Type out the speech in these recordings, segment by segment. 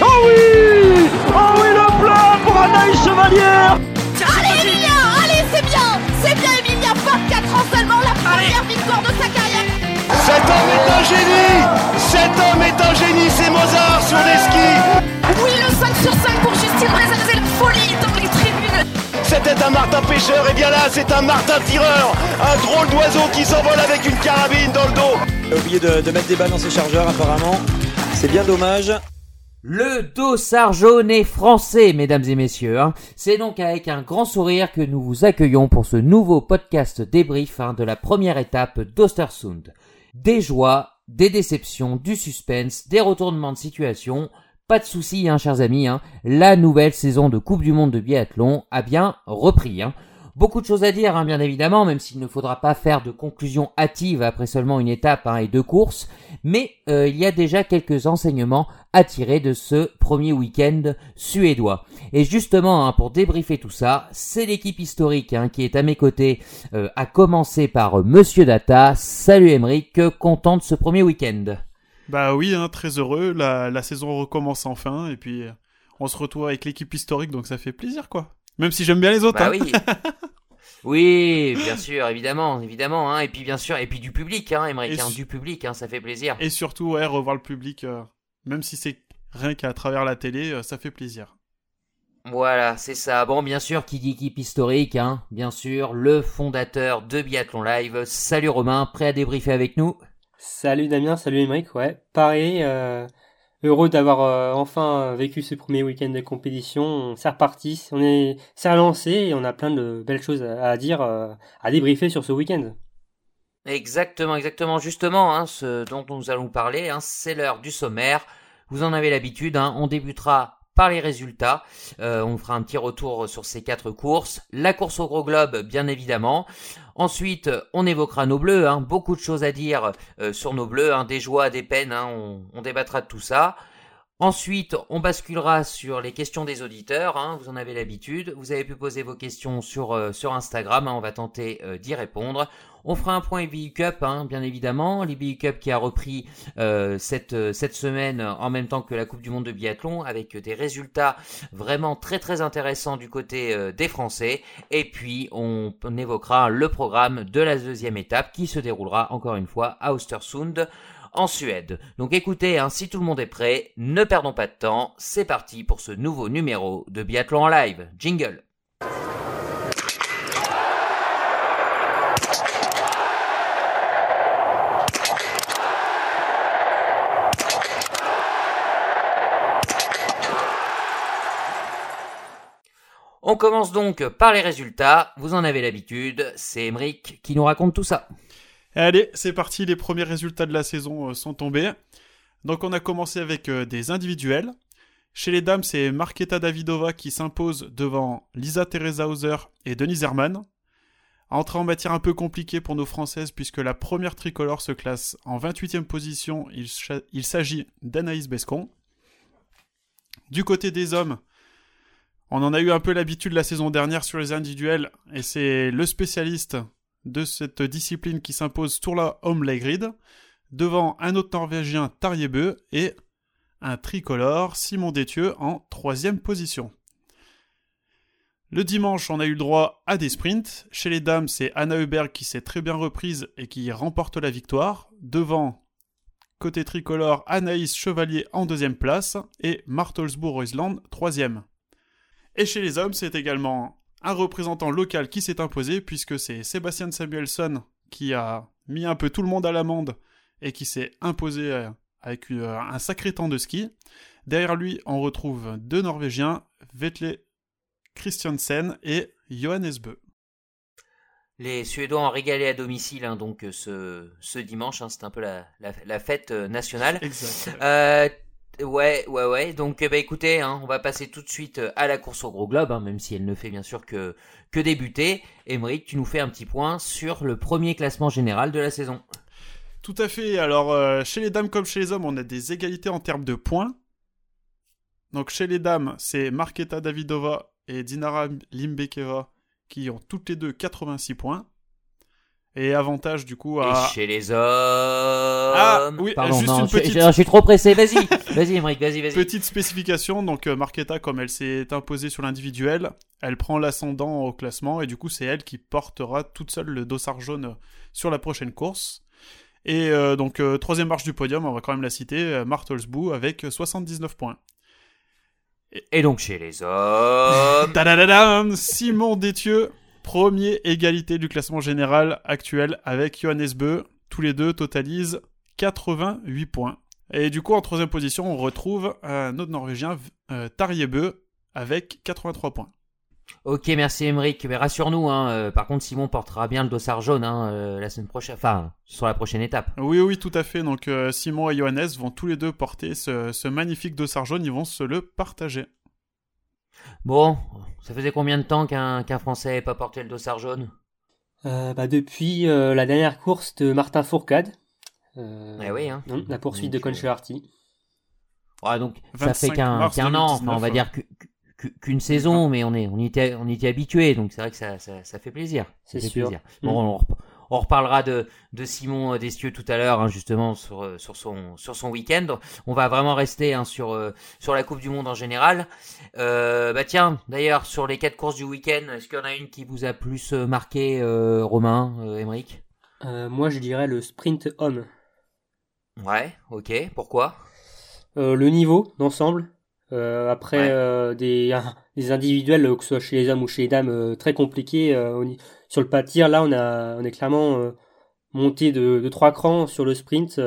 Oh oui Oh oui, le plat pour Anaïs Chevalière Allez Emilia Allez, c'est bien C'est bien Emilia 24 ans seulement, la première victoire de sa carrière. Cet homme est un génie Cet homme est un génie, c'est Mozart sur les skis C'était un Martin pêcheur, et bien là, c'est un Martin tireur Un drôle d'oiseau qui s'envole avec une carabine dans le dos Il a oublié de, de mettre des balles dans ses chargeurs apparemment. C'est bien dommage. Le dossard jaune est français, mesdames et messieurs. hein. C'est donc avec un grand sourire que nous vous accueillons pour ce nouveau podcast débrief hein, de la première étape d'Ostersund. Des joies, des déceptions, du suspense, des retournements de situation. Pas de soucis, hein, chers amis. hein. La nouvelle saison de Coupe du Monde de biathlon a bien repris. hein. Beaucoup de choses à dire, bien évidemment, même s'il ne faudra pas faire de conclusion hâtive après seulement une étape hein, et deux courses. Mais euh, il y a déjà quelques enseignements à tirer de ce premier week-end suédois. Et justement, pour débriefer tout ça, c'est l'équipe historique qui est à mes côtés, euh, à commencer par euh, Monsieur Data. Salut Emeric, content de ce premier week-end. Bah oui, hein, très heureux. La, la saison recommence enfin. Et puis, on se retrouve avec l'équipe historique, donc ça fait plaisir, quoi. Même si j'aime bien les autres. Bah hein. oui. Oui, bien sûr, évidemment, évidemment, hein, et puis bien sûr, et puis du public, hein, hein, su- du public, hein, ça fait plaisir. Et surtout, ouais, revoir le public, euh, même si c'est rien qu'à travers la télé, euh, ça fait plaisir. Voilà, c'est ça. Bon, bien sûr, qui dit équipe historique, hein, bien sûr, le fondateur de Biathlon Live. Salut Romain, prêt à débriefer avec nous? Salut Damien, salut Émeric, ouais. Pareil, euh, heureux d'avoir euh, enfin vécu ce premier week-end de compétition. C'est reparti, on est, c'est relancé et on a plein de belles choses à, dire, euh, à débriefer sur ce week-end. Exactement, exactement. Justement, hein, ce dont nous allons parler, hein, c'est l'heure du sommaire. Vous en avez l'habitude. Hein, on débutera par les résultats. Euh, on fera un petit retour sur ces quatre courses. La course au gros globe, bien évidemment. Ensuite, on évoquera nos bleus. Hein, beaucoup de choses à dire euh, sur nos bleus. Hein, des joies, des peines. Hein, on, on débattra de tout ça. Ensuite, on basculera sur les questions des auditeurs. hein, vous en avez l'habitude. Vous avez pu poser vos questions sur euh, Instagram. hein, on va tenter euh, d'y répondre. On fera un point EBU Cup, hein, bien évidemment. L'EBU Cup qui a repris euh, cette, semaine en même temps que la Coupe du Monde de biathlon avec des résultats vraiment très très intéressants du côté des Français. Et puis on, on évoquera le programme de la deuxième étape qui se déroulera encore une fois à Östersund en Suède. Donc écoutez, hein, si tout le monde est prêt, ne perdons pas de temps. C'est parti pour ce nouveau numéro de Biathlon en live. Jingle. On commence donc par les résultats. Vous en avez l'habitude. C'est Emeric qui nous raconte tout ça. Allez, c'est parti, les premiers résultats de la saison euh, sont tombés. Donc on a commencé avec euh, des individuels. Chez les dames, c'est Marketa Davidova qui s'impose devant Lisa Teresa Hauser et Denise Herman. Entrée en matière un peu compliquée pour nos Françaises puisque la première tricolore se classe en 28e position. Il, s'agit d'Anaïs Bescon. Du côté des hommes, on en a eu un peu l'habitude la saison dernière sur les individuels et c'est le spécialiste de cette discipline qui s'impose Tourla Homlegrid devant un autre Norvégien Tarjebø et un tricolore Simon Détieux en troisième position. Le dimanche, on a eu le droit à des sprints. Chez les dames, c'est Anna Heuberg qui s'est très bien reprise et qui remporte la victoire. Devant, côté tricolore, Anaïs Chevalier en deuxième place et Martelsbourg-Oisland troisième. Et chez les hommes, c'est également un représentant local qui s'est imposé puisque c'est Sébastien Samuelson qui a mis un peu tout le monde à l'amende et qui s'est imposé euh, avec euh, un sacré temps de ski. Derrière lui, on retrouve deux Norvégiens, Vetle Christiansen et Johannes Bö. Les Suédois ont régalé à domicile, hein, donc euh, ce, ce dimanche, hein, c'est un peu la, la, la fête nationale. Exact. Euh, ouais, ouais, ouais. Donc, bah écoutez, hein, on va passer tout de suite euh, à la course au gros globe, hein, même si elle ne fait bien sûr que que débuter. Émeric, tu nous fais un petit point sur le premier classement général de la saison. Tout à fait. Alors, euh, chez les dames comme chez les hommes, on a des égalités en termes de points. Donc, chez les dames, c'est Marketa Davidova et Dinara Limbekeva qui ont toutes les deux 86 points. Et avantage du coup à... Et chez les hommes. Ah, oui, Pardon, juste non, une je, petite- je- je suis trop pressé. Vas-y, vas-y, Emmerich, vas-y, vas-y. Petite spécification, donc euh, Marketa, comme elle s'est imposée sur l'individuel, elle prend l'ascendant au classement et du coup c'est elle qui portera toute seule le dossard jaune sur la prochaine course. Et euh, donc euh, troisième marche du podium, on va quand même la citer, euh, Martelsbou avec 79 points. Et donc chez les hommes. Simon Détieux, premier égalité du classement général actuel avec Johannes Beu. Tous les deux totalisent 88 points. Et du coup, en troisième position, on retrouve un autre Norvégien, euh, Tarjei Bø, avec 83 points. Ok, merci Emeric. Mais rassure-nous, hein, euh, par contre, Simon portera bien le dossard jaune hein, euh, la semaine prochaine, enfin, sur la prochaine étape. Oui, oui, tout à fait. Donc, euh, Simon et Johannes vont tous les deux porter ce, ce magnifique dossard jaune. Ils vont se le partager. Bon, ça faisait combien de temps qu'un qu'un Français n'avait pas porté le dossard jaune? Euh, bah, depuis euh, la dernière course de Martin Fourcade. Euh, Eh oui, hein. non, la poursuite Donc, de Conchelarty. Ouais, donc ça fait 25 qu'un an, enfin, on 2019, va dire qu'u- qu'une saison, mais on est on y était on y était habitué, donc c'est vrai que ça, ça, ça fait plaisir. Ça C'est fait sûr. plaisir. Mm. Bon, on, on reparlera de de Simon euh, Destieux tout à l'heure, hein, justement sur euh, sur son sur son week-end. On va vraiment rester hein, sur euh, sur la Coupe du Monde en général. Euh, bah tiens, d'ailleurs sur les quatre courses du week-end, est-ce qu'il y en a une qui vous a plus marqué, euh, Romain, Émeric? Euh, moi, je dirais le sprint homme. Ouais, ok. Pourquoi? Le niveau d'ensemble. Euh, après Ouais. euh, des, des individuels, que ce soit chez les hommes ou chez les dames, euh, très compliqués. sur le pas de tir, là, on, a, on est clairement monté de, de trois crans sur le sprint.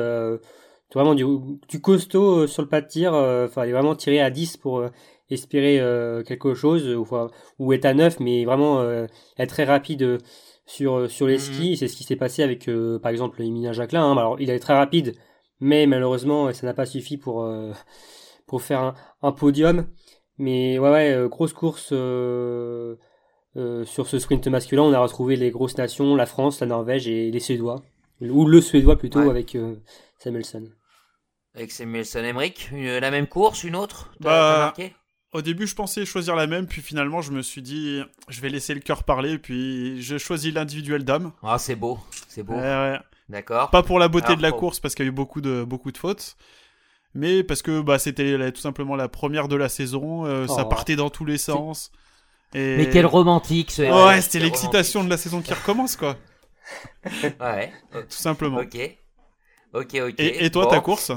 Vraiment du, du costaud sur le pas de tir. Il fallait vraiment tirer à 10 pour espérer quelque chose, ou, ou être à 9, mais vraiment être très rapide sur, sur les Mhm. skis. C'est ce qui s'est passé avec, euh, par exemple, Emilien Jacquelin. hein. Alors, il est très rapide, mais malheureusement, ça n'a pas suffi pour, euh, pour faire un, un podium. Mais ouais, ouais, euh, grosse course euh, euh, sur ce sprint masculin. On a retrouvé les grosses nations, la France, la Norvège et les Suédois. Ou le Suédois plutôt Ouais. avec euh, Samuelson. Avec Samuelson Emmerich, la même course, une autre? T'as- Bah, Au début, je pensais choisir la même, puis finalement, je me suis dit, je vais laisser le cœur parler, puis j'ai choisi l'individuel dame. Ah, c'est beau, c'est beau. Ouais, ouais. D'accord. Pas pour la beauté Alors, de la course, parce qu'il y a eu beaucoup de, beaucoup de fautes, mais parce que bah, c'était la- tout simplement la première de la saison, euh, ça Oh. partait dans tous les sens. Et... Mais quel romantique ce Ouais, c'était l'excitation de la saison qui recommence, quoi, Ouais, tout simplement. ok. Ok, ok. Et, et toi, Bon. ta course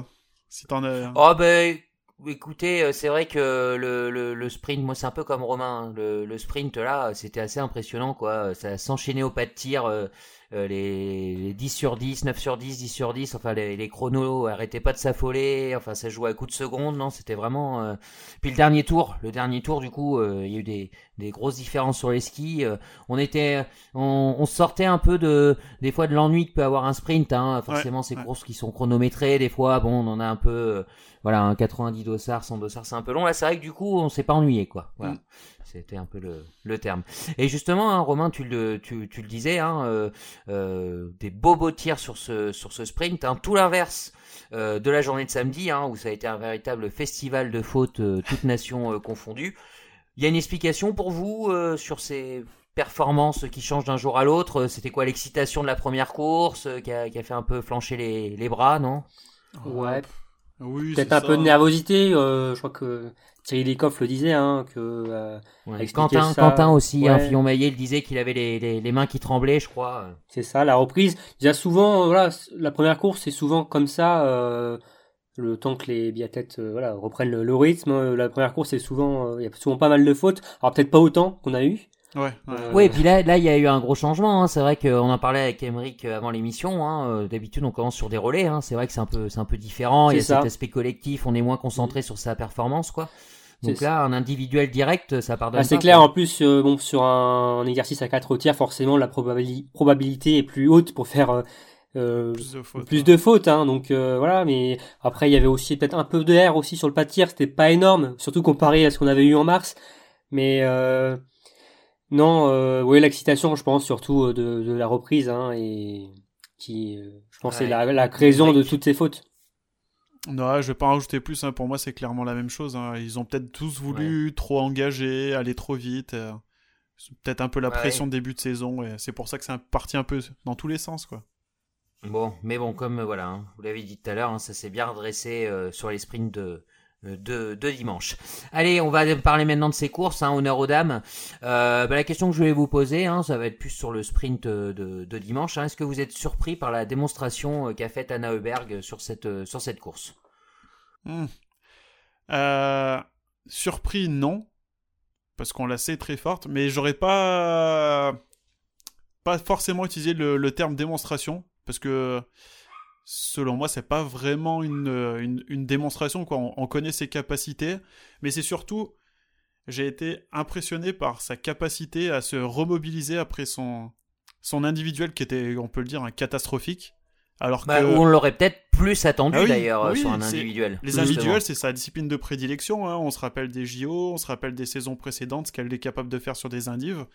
Si t'en as... Oh, ben, écoutez, euh, c'est vrai que le, le, le sprint, moi, c'est un peu comme Romain. hein. Le, le sprint, là, c'était assez impressionnant, quoi. Ça s'enchaînait au pas de tir. euh, euh, les, les 10 sur 10, 9 sur 10, 10 sur 10, enfin les, les chronos arrêtaient pas de s'affoler, enfin ça jouait à coups de seconde, non, c'était vraiment... euh, Puis le dernier tour, le dernier tour du coup, euh, il y a eu des, des grosses différences sur les skis, euh, on était... On, on sortait un peu de des fois de l'ennui que peut avoir un sprint, hein, forcément ces ouais. courses qui sont chronométrées, des fois, bon, on en a un peu... voilà, un 90 dossards, 100 dossards, c'est un peu long, là c'est vrai que du coup on s'est pas ennuyé, quoi. Voilà. Mm. C'était un peu le, le terme. Et justement, hein, Romain, tu le, tu, tu le disais, hein, euh, euh, des beaux beaux tirs sur ce, sur ce sprint, hein, tout l'inverse euh, de la journée de samedi, hein, où ça a été un véritable festival de fautes, euh, toutes nations euh, confondues. Il y a une explication pour vous euh, sur ces performances qui changent d'un jour à l'autre? C'était quoi l'excitation de la première course euh, qui, a, qui a fait un peu flancher les, les bras, non? Ouais, Oui, peut-être un ça. peu de nervosité. euh, je crois que Thierry Lecoff le disait, hein, que euh, Ouais. Quentin, ça, Quentin aussi, ouais. hein, Fillon-Maillet, il disait qu'il avait les, les, les mains qui tremblaient, je crois. c'est ça, la reprise. Il y a souvent, euh, voilà, la première course, c'est souvent comme ça. euh, le temps que les biathlètes euh, voilà, reprennent le, le rythme, euh, la première course, c'est souvent, euh, il y a souvent pas mal de fautes. Alors peut-être pas autant qu'on a eu. Ouais. Euh, Oui, et puis là, là, il y a eu un gros changement. Hein. C'est vrai qu'on en parlait avec Emeric euh, avant l'émission. Hein. Euh, D'habitude, on commence sur des relais. Hein. C'est vrai que c'est un peu, c'est un peu différent. Il y a ça. cet aspect collectif. On est moins concentré sur sa performance, quoi. Donc là, un individuel direct, ça pardonne Ah, c'est clair. quoi. En plus, euh, bon, sur un, un exercice à 4 tiers, forcément, la probabili- probabilité est plus haute pour faire euh, Plus de fautes. plus ouais. de fautes. Hein, donc euh, voilà. Mais après, il y avait aussi peut-être un peu de air aussi sur le pas de tir. C'était pas énorme, surtout comparé à ce qu'on avait eu en mars. Mais euh, non, euh, oui, l'excitation, je pense surtout euh, de, de la reprise, hein, et qui, euh, je pense, c'est Ouais. la, la raison de toutes ces fautes. Non, je vais pas en rajouter plus. hein. Pour moi, c'est clairement la même chose. hein. Ils ont peut-être tous voulu trop engager, aller trop vite. euh. C'est peut-être un peu la Ouais. pression de début de saison et c'est pour ça que c'est parti un peu dans tous les sens quoi. Bon, mais bon, comme voilà, hein, vous l'avez dit tout à l'heure, hein, ça s'est bien redressé euh, sur les sprints de, euh, de, de dimanche. Allez, on va parler maintenant de ces courses, hein, honneur aux dames. Euh, bah, la question que je voulais vous poser, hein, ça va être plus sur le sprint euh, de, dimanche. hein. Est-ce que vous êtes surpris par la démonstration euh, qu'a faite Anna Heuberg sur cette, euh, sur cette course? Hmm. Euh, surpris, non. Parce qu'on la sait très forte. Mais j'aurais pas. Pas forcément utilisé le terme démonstration. Parce que. Selon moi, c'est pas vraiment une, une, une démonstration. Quoi. On, on connaît ses capacités. Mais c'est surtout. J'ai été impressionné par sa capacité à se remobiliser après son, son individuel qui était, on peut le dire, un catastrophique. Alors bah, que. On l'aurait peut-être plus attendu Ah oui, d'ailleurs euh, oui, sur un individuel. Les individuels, c'est sa discipline de prédilection. hein. On se rappelle des JO, on se rappelle des saisons précédentes, ce qu'elle est capable de faire sur des indives.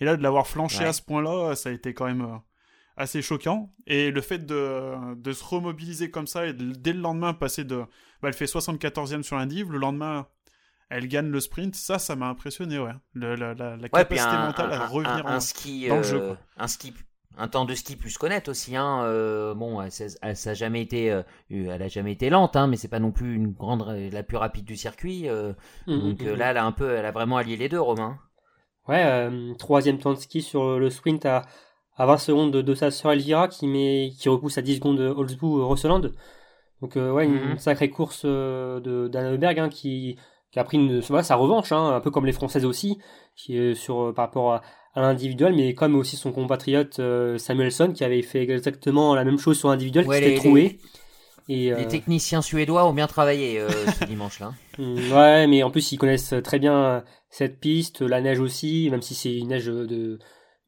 Et là, de l'avoir flanché Ouais. à ce point-là, ça a été quand même euh, assez choquant. Et le fait de, de se remobiliser comme ça et de- dès le lendemain passer de. Bah, elle fait 74e sur l'indive, le lendemain. Elle gagne le sprint, ça, ça m'a impressionné, ouais. Le- la, la- la Ouais, puis capacité un, mentale à un- revenir un, un en- ski, dans le jeu, euh, quoi. un ski, un temps de ski plus connaître aussi. Hein, euh, bon, elle, elle, ça a jamais été, euh, elle a jamais été lente, hein, mais c'est pas non plus une grande, la plus rapide du circuit. euh, Mm, donc mm, euh, mm. là, elle a un peu, elle a vraiment allié les deux, Romain. Ouais, euh, troisième temps de ski sur le sprint à, à 20 secondes de, de sa sœur Elvira qui, met, qui repousse à 10 secondes de Holzbou euh, Rosseland. Donc euh, ouais, une Mhm. sacrée course euh, de d'Anna Heuberg hein, qui, qui a pris une, voilà, sa revanche, hein, un peu comme les Françaises aussi, qui est sur, euh, par rapport à, à l'individuel, mais comme aussi son compatriote euh, Samuelson qui avait fait exactement la même chose sur l'individuel, Ouais, qui s'était les- troué. Et, euh, Les techniciens suédois ont bien travaillé euh, ce dimanche-là. Mm, Ouais, mais en plus ils connaissent très bien cette piste, la neige aussi, même si c'est une neige de,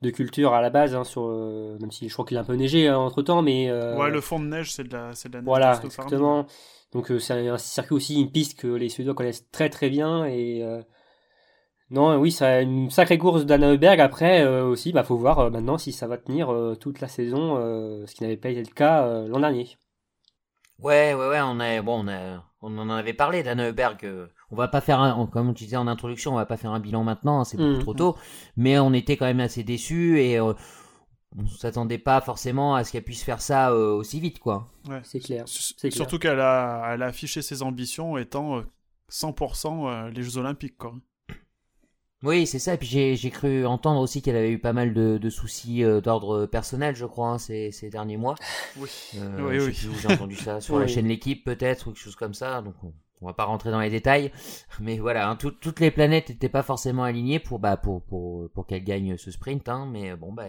de culture à la base, hein, sur, euh, même si je crois qu'il a un peu neigé entre temps, mais euh, Ouais, le fond de neige, c'est de la, c'est de la neige voilà, exactement. Donc euh, c'est un, un circuit aussi, une piste que les Suédois connaissent très très bien et euh, non, oui, ça une sacrée course d'Anna Heuberg. Après euh, aussi, bah faut voir euh, maintenant si ça va tenir euh, toute la saison, euh, ce qui n'avait pas été le cas euh, l'an dernier. Ouais, ouais, ouais, on a, bon, on a, on en avait parlé d'Anne Heuberg. Euh, On va pas faire un, on- comme tu disais en introduction, on va pas faire un bilan maintenant, hein, c'est beaucoup Mhm. trop tôt. Mais on était quand même assez déçus et euh, on s'attendait pas forcément à ce qu'elle puisse faire ça euh, aussi vite, quoi. Ouais. C'est clair. Surtout qu'elle a, elle a affiché ses ambitions étant euh, 100% euh, les Jeux Olympiques, quoi. Oui, c'est ça. Et puis j'ai, j'ai cru entendre aussi qu'elle avait eu pas mal de, de soucis euh, d'ordre personnel, je crois, hein, ces, ces derniers mois. Oui. Euh, Oui, j'ai entendu ça sur la chaîne L'équipe peut-être ou quelque chose comme ça. Donc on, on va pas rentrer dans les détails, mais voilà, hein, tout- toutes les planètes n'étaient pas forcément alignées pour bah pour pour pour qu'elle gagne ce sprint. Hein, mais bon bah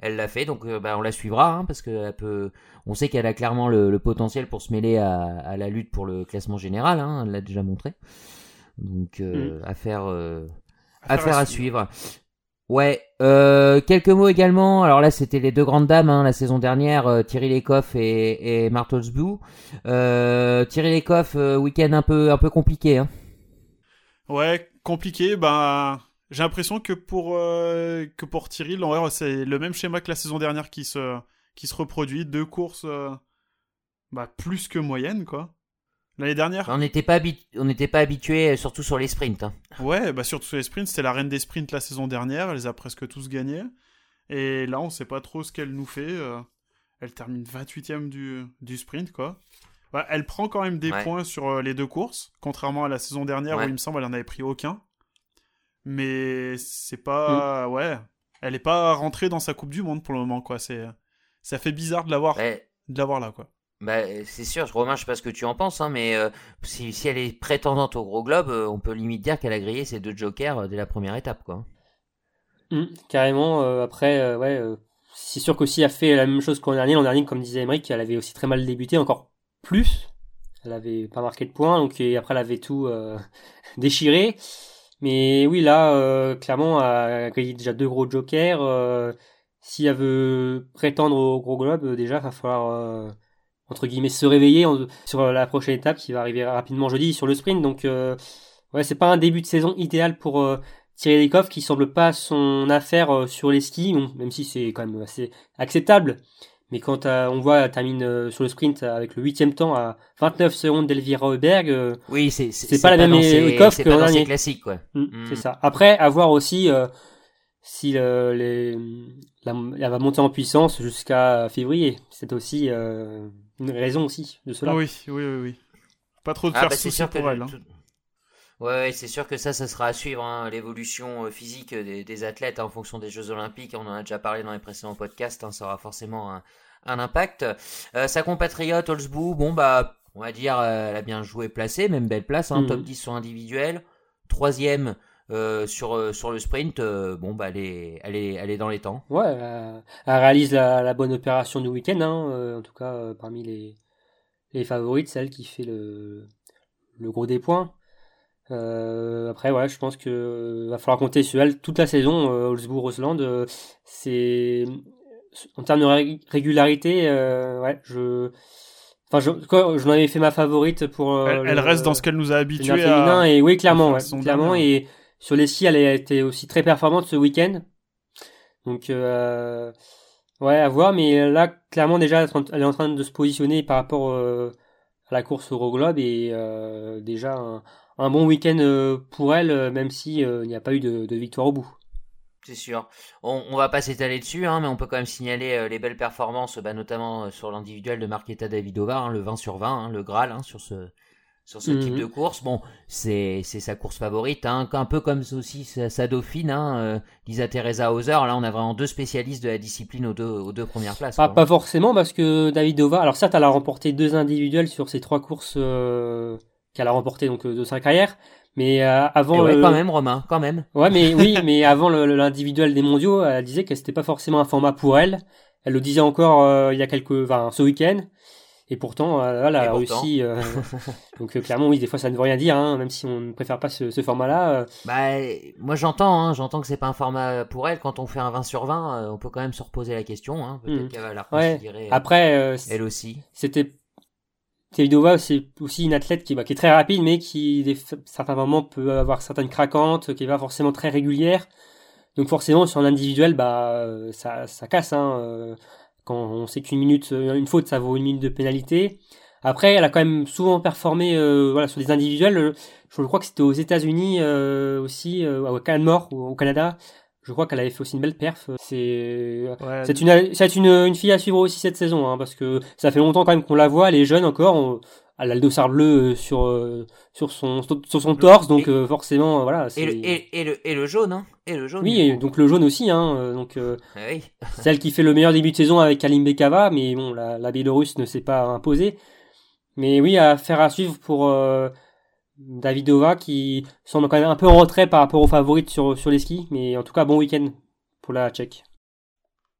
elle l'a fait, donc euh, bah, on la suivra hein, parce que elle peut. On sait qu'elle a clairement le, le potentiel pour se mêler à, à la lutte pour le classement général. Hein, elle l'a déjà montré. Donc euh, affaire euh, Affaire à suivre. Ouais, euh, quelques mots également. Alors là, c'était les deux grandes dames hein, la saison dernière, euh, Thierry Lecoff et, et Martelsbou. Euh, Thierry Lecoff, euh, week-end un peu un peu compliqué. Hein. Ouais, compliqué. Ben, j'ai l'impression que pour euh, que pour Thierry, c'est le même schéma que la saison dernière qui se qui se reproduit. Deux courses, euh, bah plus que moyenne, quoi. L'année dernière, On n'était pas habi- on n'était pas habitué, surtout sur les sprints. Hein. ouais, bah surtout sur les sprints, c'était la reine des sprints la saison dernière. Elle les a presque tous gagnés. Et là, on sait pas trop ce qu'elle nous fait. euh, elle termine 28ème du, du sprint, quoi. Ouais, elle prend quand même des Ouais. points sur euh, les deux courses, contrairement à la saison dernière Ouais. où il me semble elle en avait pris aucun. Mais c'est pas, ouais, elle est pas rentrée dans sa Coupe du Monde pour le moment, quoi. C'est, ça fait bizarre de l'avoir, Ouais, de l'avoir là, quoi. Bah, c'est sûr, Romain, je sais pas ce que tu en penses, hein, mais euh, si, si elle est prétendante au gros globe, euh, on peut limite dire qu'elle a grillé ses deux jokers euh, dès la première étape, quoi. Mm, carrément. après, ouais, c'est sûr qu'aussi elle a fait la même chose qu'en dernier. L'an dernier, comme disait Emmerich, elle avait aussi très mal débuté, encore plus. Elle avait pas marqué de points, donc après elle avait tout déchiré. Mais oui, là, clairement, elle a grillé déjà deux gros jokers. si elle veut prétendre au gros globe, déjà, il va falloir entre guillemets se réveiller sur la prochaine étape qui va arriver rapidement jeudi sur le sprint. Donc, euh, ouais, c'est pas un début de saison idéal pour euh, Thierry Lecoff qui semble pas son affaire euh, sur les skis, bon, même si c'est quand même assez acceptable. Mais quand euh, on voit elle termine euh, sur le sprint avec le huitième temps à 29 secondes d'Elvira Heuberg, Oui, c'est C'est pas la même Lecoff que pas l'an dernier. classiques, quoi. mm, Mm. c'est ça. Après, avoir aussi, euh, si le, les, la, elle va monter en puissance jusqu'à février. C'est aussi euh, une raison aussi de cela. Oui, oui, oui, oui. Pas trop de Ah, faire bah, souci sûr que pour elle. hein. Ouais, ouais, c'est sûr que ça, ça sera à suivre, hein, l'évolution euh, physique des, des athlètes hein, en fonction des Jeux Olympiques. On en a déjà parlé dans les précédents podcasts, hein, ça aura forcément un, un impact. Euh, sa compatriote Holzbou, bon bah, on va dire, euh, elle a bien joué placée, même belle place, hein, Mhm. top 10 sur individuel, troisième euh, sur euh, sur le sprint. euh, bon bah, elle est, elle est, elle est dans les temps. Ouais, elle, elle réalise la, la bonne opération du week-end, hein, euh, en tout cas euh, parmi les, les favorites, celle qui fait le, le gros des points. Euh, après, ouais, je pense que euh, va falloir compter sur elle toute la saison. Euh, Holzbourg-Rosland, euh, c'est en termes de ré- régularité, euh, ouais, je, enfin, je, quoi, j'en avais fait ma favorite pour. euh, Elle, elle le- reste dans ce qu'elle nous a le habitués à. et oui clairement ouais, clairement et sur les skis elle a été aussi très performante ce week-end. Donc euh, ouais à voir. Mais là clairement déjà elle est en train de se positionner par rapport euh, à la course Euroglobe et euh, déjà un, bon week-end euh, pour elle même si il n'y a pas eu de, victoire au bout. C'est sûr. On, on va pas s'étaler dessus, hein, mais on peut quand même signaler les belles performances, bah, notamment sur l'individuel de Marketa Davidova, hein, le 20 sur 20, hein, le Graal sur ce sur ce type Mhm. de course. Bon, c'est c'est sa course favorite, hein, un peu comme aussi sa, sa dauphine, hein, euh, Lisa Teresa Hauser. Là, on a vraiment deux spécialistes de la discipline aux deux aux deux premières places. pas, quoi. pas forcément parce que Davidova alors certes elle a remporté deux individuels sur ces trois courses euh, qu'elle a remporté donc euh, de sa carrière mais euh, avant ouais, le- quand même, Romain, quand même. Ouais, mais oui, mais avant l'individuel des mondiaux, elle disait que c'était pas forcément un format pour elle. Elle le disait encore euh, il y a quelques, enfin, ce week-end. Et pourtant, euh, elle a Et pourtant. euh, donc euh, clairement, oui, des fois, ça ne veut rien dire, hein, même si on ne préfère pas ce, ce format-là. euh, Bah, moi j'entends, hein, j'entends que c'est pas un format pour elle. Quand on fait un 20 sur 20, euh, on peut quand même se reposer la question. Hein. Peut-être Mhm. qu'elle va la reconsidérer Après, elle aussi. c'était Davidova, c'est aussi une athlète qui, bah, qui est très rapide, mais qui, des, certains moments, peut avoir certaines craquantes, qui est pas forcément très régulière. Donc forcément, sur un individuel, bah, ça, ça casse. Hein, quand on sait qu'une minute, euh, une faute, ça vaut une minute de pénalité. Après, elle a quand même souvent performé, euh, voilà, sur des individuels. Je crois que c'était aux États-Unis euh, aussi, euh, au Canada, au Canada. Je crois qu'elle avait fait aussi une belle perf. C'est Ouais, c'est une, c'est une, une fille à suivre aussi cette saison, hein, parce que ça fait longtemps quand même qu'on la voit, elle est jeune encore, on- elle a le dossard bleu euh, sur, euh, sur son, sur son torse, donc Et- euh, forcément, euh, voilà. Et le, et, et le, et le jaune, hein. Et le jaune. Oui, donc le jaune aussi, hein, euh, donc euh, Ah oui. celle qui fait le meilleur début de saison avec Kalim Bekava, mais bon, la, la Biélorusse ne s'est pas imposée. Mais oui, à faire à suivre pour euh, Davidova qui semble quand même un peu en retrait par rapport aux favorites sur, sur les skis, mais en tout cas, bon week-end pour la Tchèque.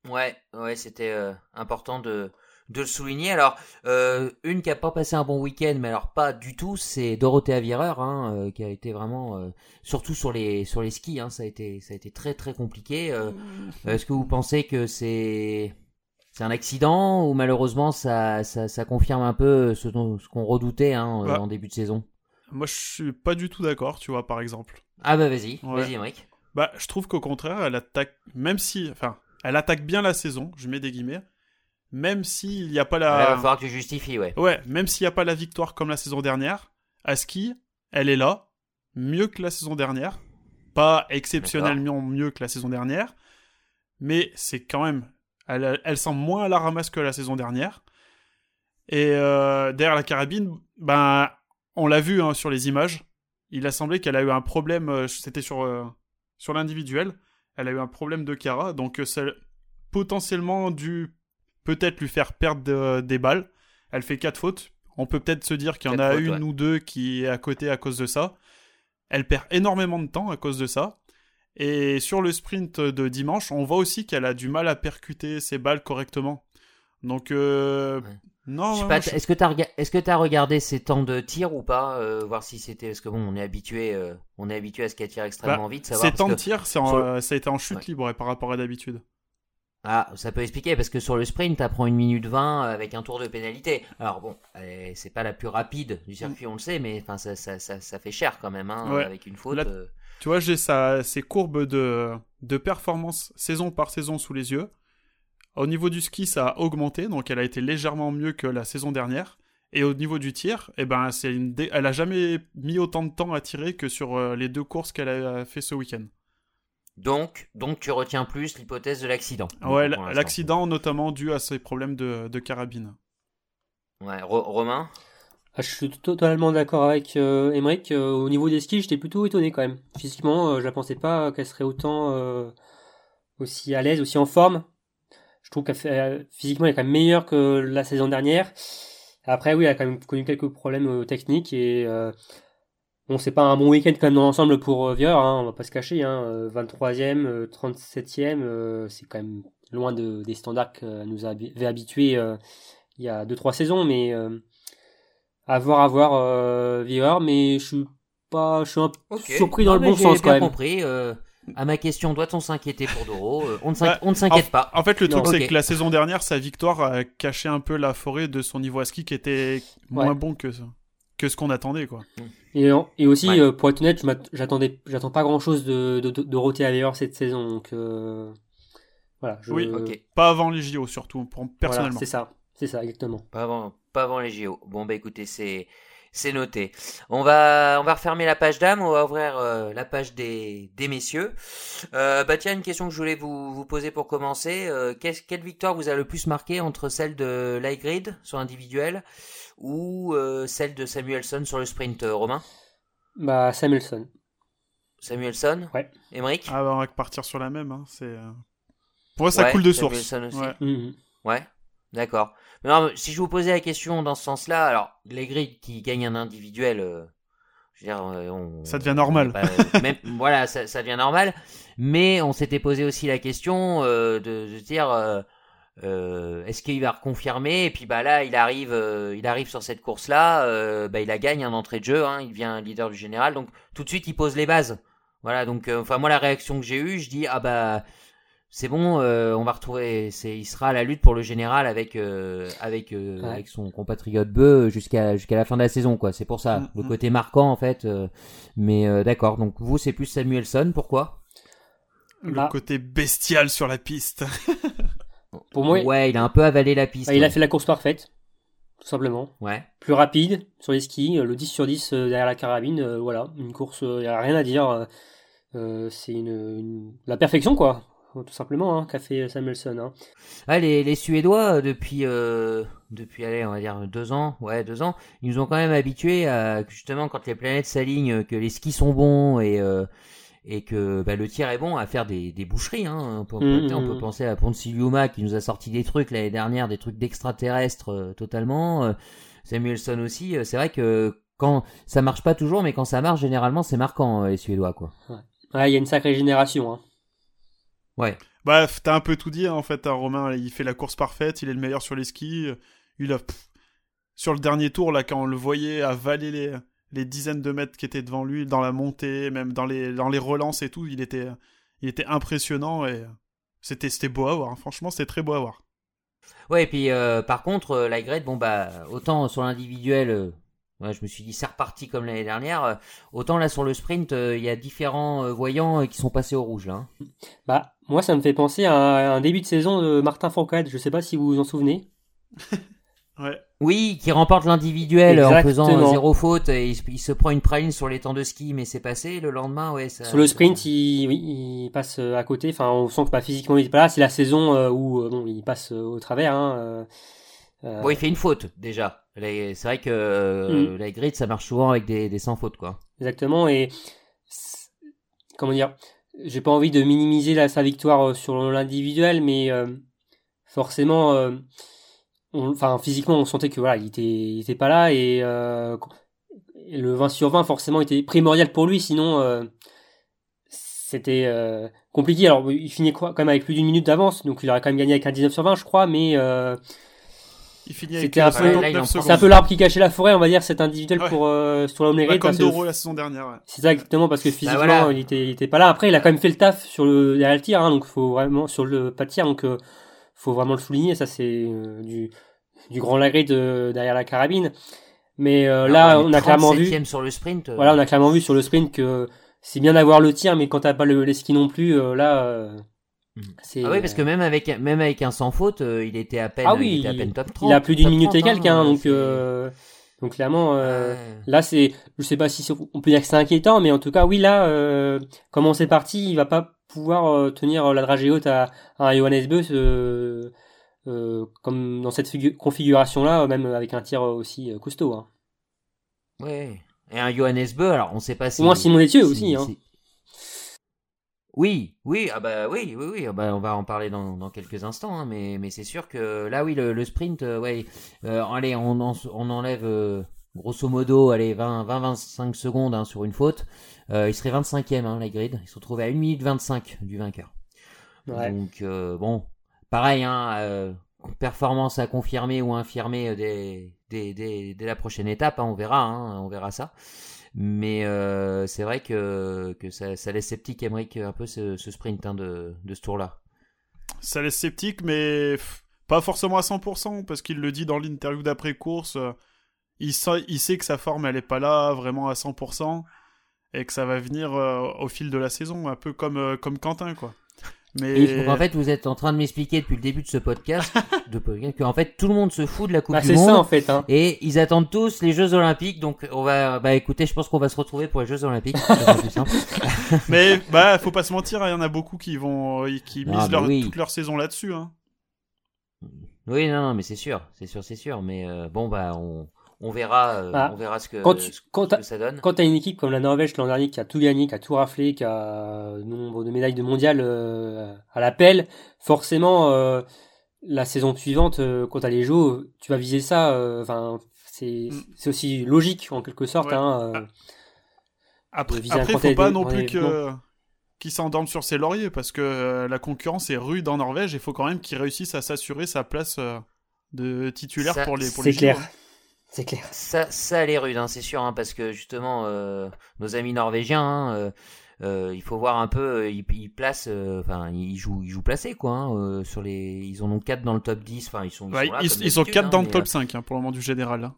Ouais, ouais, c'était euh, important de, de le souligner. Alors, euh, une qui a pas passé un bon week-end, mais alors pas du tout, c'est Dorothea Wierer, hein, euh, qui a été vraiment, euh, surtout sur les sur les skis, hein, ça a été ça a été très très compliqué. euh. Est-ce que vous pensez que c'est c'est un accident ou malheureusement ça ça, ça confirme un peu ce, qu'on redoutait hein, Bah. en début de saison? Moi, je suis pas du tout d'accord, tu vois, par exemple. Ah bah vas-y, Ouais. vas-y Mike. Bah, je trouve qu'au contraire, elle attaque, même si, enfin, elle attaque bien la saison, je mets des guillemets, même s'il n'y a pas Là, il va la, falloir que tu justifies, ouais. ouais, même s'il n'y a pas la victoire comme la saison dernière, à ski, elle est là, mieux que la saison dernière, pas exceptionnellement mieux que la saison dernière, mais c'est quand même, elle, elle semble moins à la ramasse que la saison dernière. Et euh, derrière la carabine, ben, on l'a vu hein, sur les images, il a semblé qu'elle a eu un problème, euh, c'était sur, euh, sur l'individuel, elle a eu un problème de cara, donc euh, ça a potentiellement dû peut-être lui faire perdre de- des balles. Elle fait quatre fautes. On peut peut-être se dire qu'il y en a fautes, une ouais. ou deux qui est à côté à cause de ça. Elle perd énormément de temps à cause de ça. Et sur le sprint de dimanche, on voit aussi qu'elle a du mal à percuter ses balles correctement. Donc, euh, Ouais. Non, Je sais non, pas, non, je- Est-ce que t'as rega- est-ce que t'as regardé ses temps de tir ou pas euh, Voir si c'était parce que bon, on est habitué, euh, on est habitué à ce qu'elle tire extrêmement Bah, vite. Savoir ses parce temps de tir, c'est en- sur- euh, ça a été en chute Ouais. libre par rapport à d'habitude. Ah, ça peut expliquer parce que sur le sprint, t'apprends une minute 20 avec un tour de pénalité. Alors bon, euh, c'est pas la plus rapide du circuit, on le sait, mais enfin ça, ça, ça, ça fait cher quand même, hein, Ouais. avec une faute. Là, euh. Tu vois, j'ai ces courbes de, de performance saison par saison sous les yeux. Au niveau du ski, ça a augmenté, donc elle a été légèrement mieux que la saison dernière. Et au niveau du tir, eh ben, c'est une dé- elle a jamais mis autant de temps à tirer que sur euh, les deux courses qu'elle a fait ce week-end. Donc, donc tu retiens plus l'hypothèse de l'accident. Ouais, l'accident notamment dû à ses problèmes de, de carabine. Ouais, Ro- Romain? Ah, je suis totalement d'accord avec euh, Emmerich. Euh, au niveau des skis, j'étais plutôt étonné quand même. Physiquement, euh, je ne pensais pas qu'elle serait autant euh, aussi à l'aise, aussi en forme. Je trouve qu'elle physiquement, elle est quand même meilleure que la saison dernière. Après, oui, elle a quand même connu quelques problèmes euh, techniques et euh, bon, c'est pas un bon week-end quand même dans l'ensemble pour euh, Vieira, hein, on va pas se cacher. Hein, euh, 23e, euh, 37e, euh, c'est quand même loin de, des standards qu'elle nous avait habitués euh, il y a 2-3 saisons, mais euh, à voir, à voir euh, mais je suis pas, je suis un peu Ok. surpris dans Non, le bon sens quand même. compris. À ma question, doit-on s'inquiéter pour Doro Euh, On ne s'in- Bah, on ne s'inquiète pas. En fait, le truc, c'est que la saison dernière, sa victoire a caché un peu la forêt de son niveau à ski qui était moins Ouais. bon que, ça- que ce qu'on attendait, quoi. Et, et aussi, Ouais. euh, pour être honnête, j'attends pas grand chose de, de, de, Dorothée Aveyer cette saison, donc euh, voilà. Je, Oui, Ok. Pas avant les JO, surtout, pour, voilà, personnellement. c'est ça, c'est ça, exactement. Pas avant, pas avant les JO. Bon bah écoutez, c'est c'est noté. On va on va refermer la page dames, on va ouvrir euh, la page des des messieurs. Euh, bah tiens, une question que je voulais vous vous poser pour commencer. Euh, quelle victoire vous a le plus marqué entre celle de Lygrid sur individuel ou euh, celle de Samuelson sur le sprint, euh, Romain? Bah, Samuelson. Samuelson? Ouais. Emmerich Ah, bah, on va partir sur la même. Hein. C'est, euh, Pour moi, ça Ouais, coule de source. Samuelson aussi. Ouais. Mhm. Ouais, d'accord. Mais non, si je vous posais la question dans ce sens-là, alors les grilles qui gagnent un individuel, euh, je veux dire, euh, on- Ça devient normal. pas- même- voilà, ça, ça devient normal. Mais on s'était posé aussi la question euh, de, de se dire, euh, euh, est-ce qu'il va reconfirmer? Et puis bah là, il arrive, euh, il arrive sur cette course-là, euh, bah il a gagné un entrée de jeu, hein, il devient leader du général, donc tout de suite il pose les bases. Voilà, donc euh, enfin moi la réaction que j'ai eue, je dis ah bah c'est bon, euh, on va retrouver, c'est, il sera à la lutte pour le général avec euh, avec euh, Ouais. avec son compatriote Beu jusqu'à jusqu'à la fin de la saison quoi. C'est pour ça Mm, le mm. côté marquant en fait. euh, mais euh, d'accord, donc vous c'est plus Samuelson, pourquoi? Le Bah. côté bestial sur la piste. Pour moi, Ouais, il a un peu avalé la piste. bah, il a fait la course parfaite, tout simplement. Ouais. Plus rapide sur les skis, le 10 sur 10 euh, derrière la carabine, euh, voilà, une course, il n'y a rien à dire. c'est une, une- la perfection, quoi, tout simplement, hein, qu'a fait Samuelson. Hein. Ah, les, les Suédois, euh, depuis, euh, depuis, allez, on va dire deux ans, ouais, deux ans, ils nous ont quand même habitués à, justement, quand les planètes s'alignent, euh, que les skis sont bons et, euh, et que bah, le tir est bon, à faire des, des boucheries. Hein. On, peut, Mhm, on peut mhm. penser à Ponciliuma qui nous a sorti des trucs l'année dernière, des trucs d'extraterrestres euh, totalement. Euh, Samuelson aussi. euh, C'est vrai que quand ça marche pas toujours, mais quand ça marche, généralement, c'est marquant, euh, les Suédois, quoi. Ouais, il y a une sacrée génération. Hein. Ouais. Bref, t'as un peu tout dit hein, en fait, hein, Romain. Il fait la course parfaite, il est le meilleur sur les skis. Il a pff, sur le dernier tour là, quand on le voyait avaler les, les dizaines de mètres qui étaient devant lui dans la montée, même dans les dans les relances et tout, il était il était impressionnant et c'était c'était beau à voir. hein. Franchement, c'était très beau à voir. Ouais, et puis euh, par contre, euh, la Grette, bon bah, autant sur l'individuel, euh, ouais, je me suis dit c'est reparti comme l'année dernière, euh, autant là sur le sprint, euh, il y a différents euh, voyants euh, qui sont passés au rouge là. hein. Bah, moi, ça me fait penser à un début de saison de Martin Fourcade. Je sais pas si vous vous en souvenez. Ouais. Oui, qui remporte l'individuel en faisant euh, zéro faute, et il, se- il se prend une praline sur les temps de ski, mais c'est passé le lendemain, ouais. Ça, Sur le sprint, il, oui, il passe euh, à côté. Enfin, on sent que pas physiquement il est pas là. C'est la saison euh, où bon, il passe au travers. Hein, euh, Bon, il fait une faute déjà. C'est vrai que euh, Mm. la grid, ça marche souvent avec des, des sans fautes quoi. Exactement. Et comment dire J'ai pas envie de minimiser sa victoire euh, sur l'individuel, mais euh, forcément, euh, enfin physiquement, on sentait que voilà, il était, il était pas là et, et le 20 sur 20 forcément était primordial pour lui. Sinon, c'était compliqué. Alors, il finit quand même avec plus d'une minute d'avance, donc il aurait quand même gagné avec un 19 sur 20, je crois, mais Il finit avec C'était un peu- 59 là, il en secondes. c'est un peu l'arbre qui cachait la forêt, on va dire, cet individuel Ouais. pour euh, sur la Bah, comme Doro la saison dernière. ouais. c'est ça exactement parce que physiquement voilà. il était il était pas là. Après il a quand même fait le taf sur le derrière le tir, hein, donc faut vraiment sur le pas de tir, donc euh, faut vraiment le souligner. Ça c'est euh, du du grand lagré de derrière la carabine. Mais euh, Non, là on a clairement vu, 37e sur le sprint. euh, voilà on a clairement vu sur le sprint que c'est bien d'avoir le tir, mais quand t'as pas le, les skis non plus, euh, là Ah oui, parce que même avec même avec un sans faute, euh, il était à peine, Ah il était à peine top 30. il a plus d'une minute et 30, quelques, hein, donc c'est- euh, Donc clairement, euh, Ouais. là c'est, je sais pas si on peut dire que c'est inquiétant, mais en tout cas oui là, euh, comment c'est parti, il va pas pouvoir euh, tenir la dragée haute à, à un Johannes Beu, euh, euh, comme dans cette configuration là, même avec un tir aussi euh, costaud. Hein. Ouais. Et un Johannes Beu, alors on sait pas si. Au moins Simon Détieux si- aussi. Hein. si- Oui, oui, ah bah oui, oui, oui, ah bah on va en parler dans, dans quelques instants, hein, mais, mais c'est sûr que là, oui, le, le sprint, euh, ouais, euh, allez, on, en- on enlève euh, grosso modo, allez, 20-25 secondes hein, sur une faute, il serait 25e, hein, la grid, il se retrouvait à 1 minute 25 du vainqueur. Ouais. Donc, bon, pareil, hein, performance à confirmer ou infirmer dès, dès, dès, dès la prochaine étape, on verra, on verra ça. Mais euh, c'est vrai que, ça, laisse sceptique, Emmerich, un peu ce, ce sprint hein, de, ce tour-là. Ça laisse sceptique, mais pas forcément à 100%, parce qu'il le dit dans l'interview d'après-course. euh, il, sait, que sa forme, elle est pas là vraiment à 100%, et que ça va venir euh, au fil de la saison, un peu comme Quentin, quoi. Mais Donc en fait, vous êtes en train de m'expliquer depuis le début de ce podcast, de podcast que en fait tout le monde se fout de la Coupe Bah, du c'est Monde. ça en fait. Hein. Et ils attendent tous les Jeux Olympiques, donc on va, bah écoutez, je pense qu'on va se retrouver pour les Jeux Olympiques. c'est mais bah faut pas se mentir, il y en a beaucoup qui vont euh, qui Ah, misent leur, oui. toute leur saison là-dessus. Hein. Oui, non, non, mais c'est sûr, c'est sûr, c'est sûr. Mais euh, bon, bah on, on verra, euh, Ah, on verra ce que, Quand tu, ce quand t'as- que ça donne. quand t'as une équipe comme la Norvège l'an dernier qui a tout gagné, qui a tout raflé, qui a nombre de médailles de mondial euh, à l'appel, forcément euh, la saison suivante, euh, quand t'as les Jeux, tu vas viser ça. euh, Enfin, c'est Mm. c'est aussi logique en quelque sorte. Ouais. Hein, euh. Après, côté faut pas des- non plus que qu'il s'endorme sur ses lauriers parce que euh, la concurrence est rude en Norvège et il faut quand même qu'il réussisse à s'assurer sa place euh, de titulaire Ça, pour les pour c'est les clair. JO. C'est clair. Ça, ça elle est rude, hein, c'est sûr, hein, parce que justement, euh, nos amis norvégiens, hein, euh, euh, il faut voir un peu, euh, ils, ils placent, euh, enfin, ils jouent, ils jouent placés, quoi. hein, euh, sur les, ils en ont 4 dans le top 10, enfin, ils sont, ils Ouais, sont là. ils, ils sont d'habitude, 4 hein, dans le top 5 hein, pour le moment du général.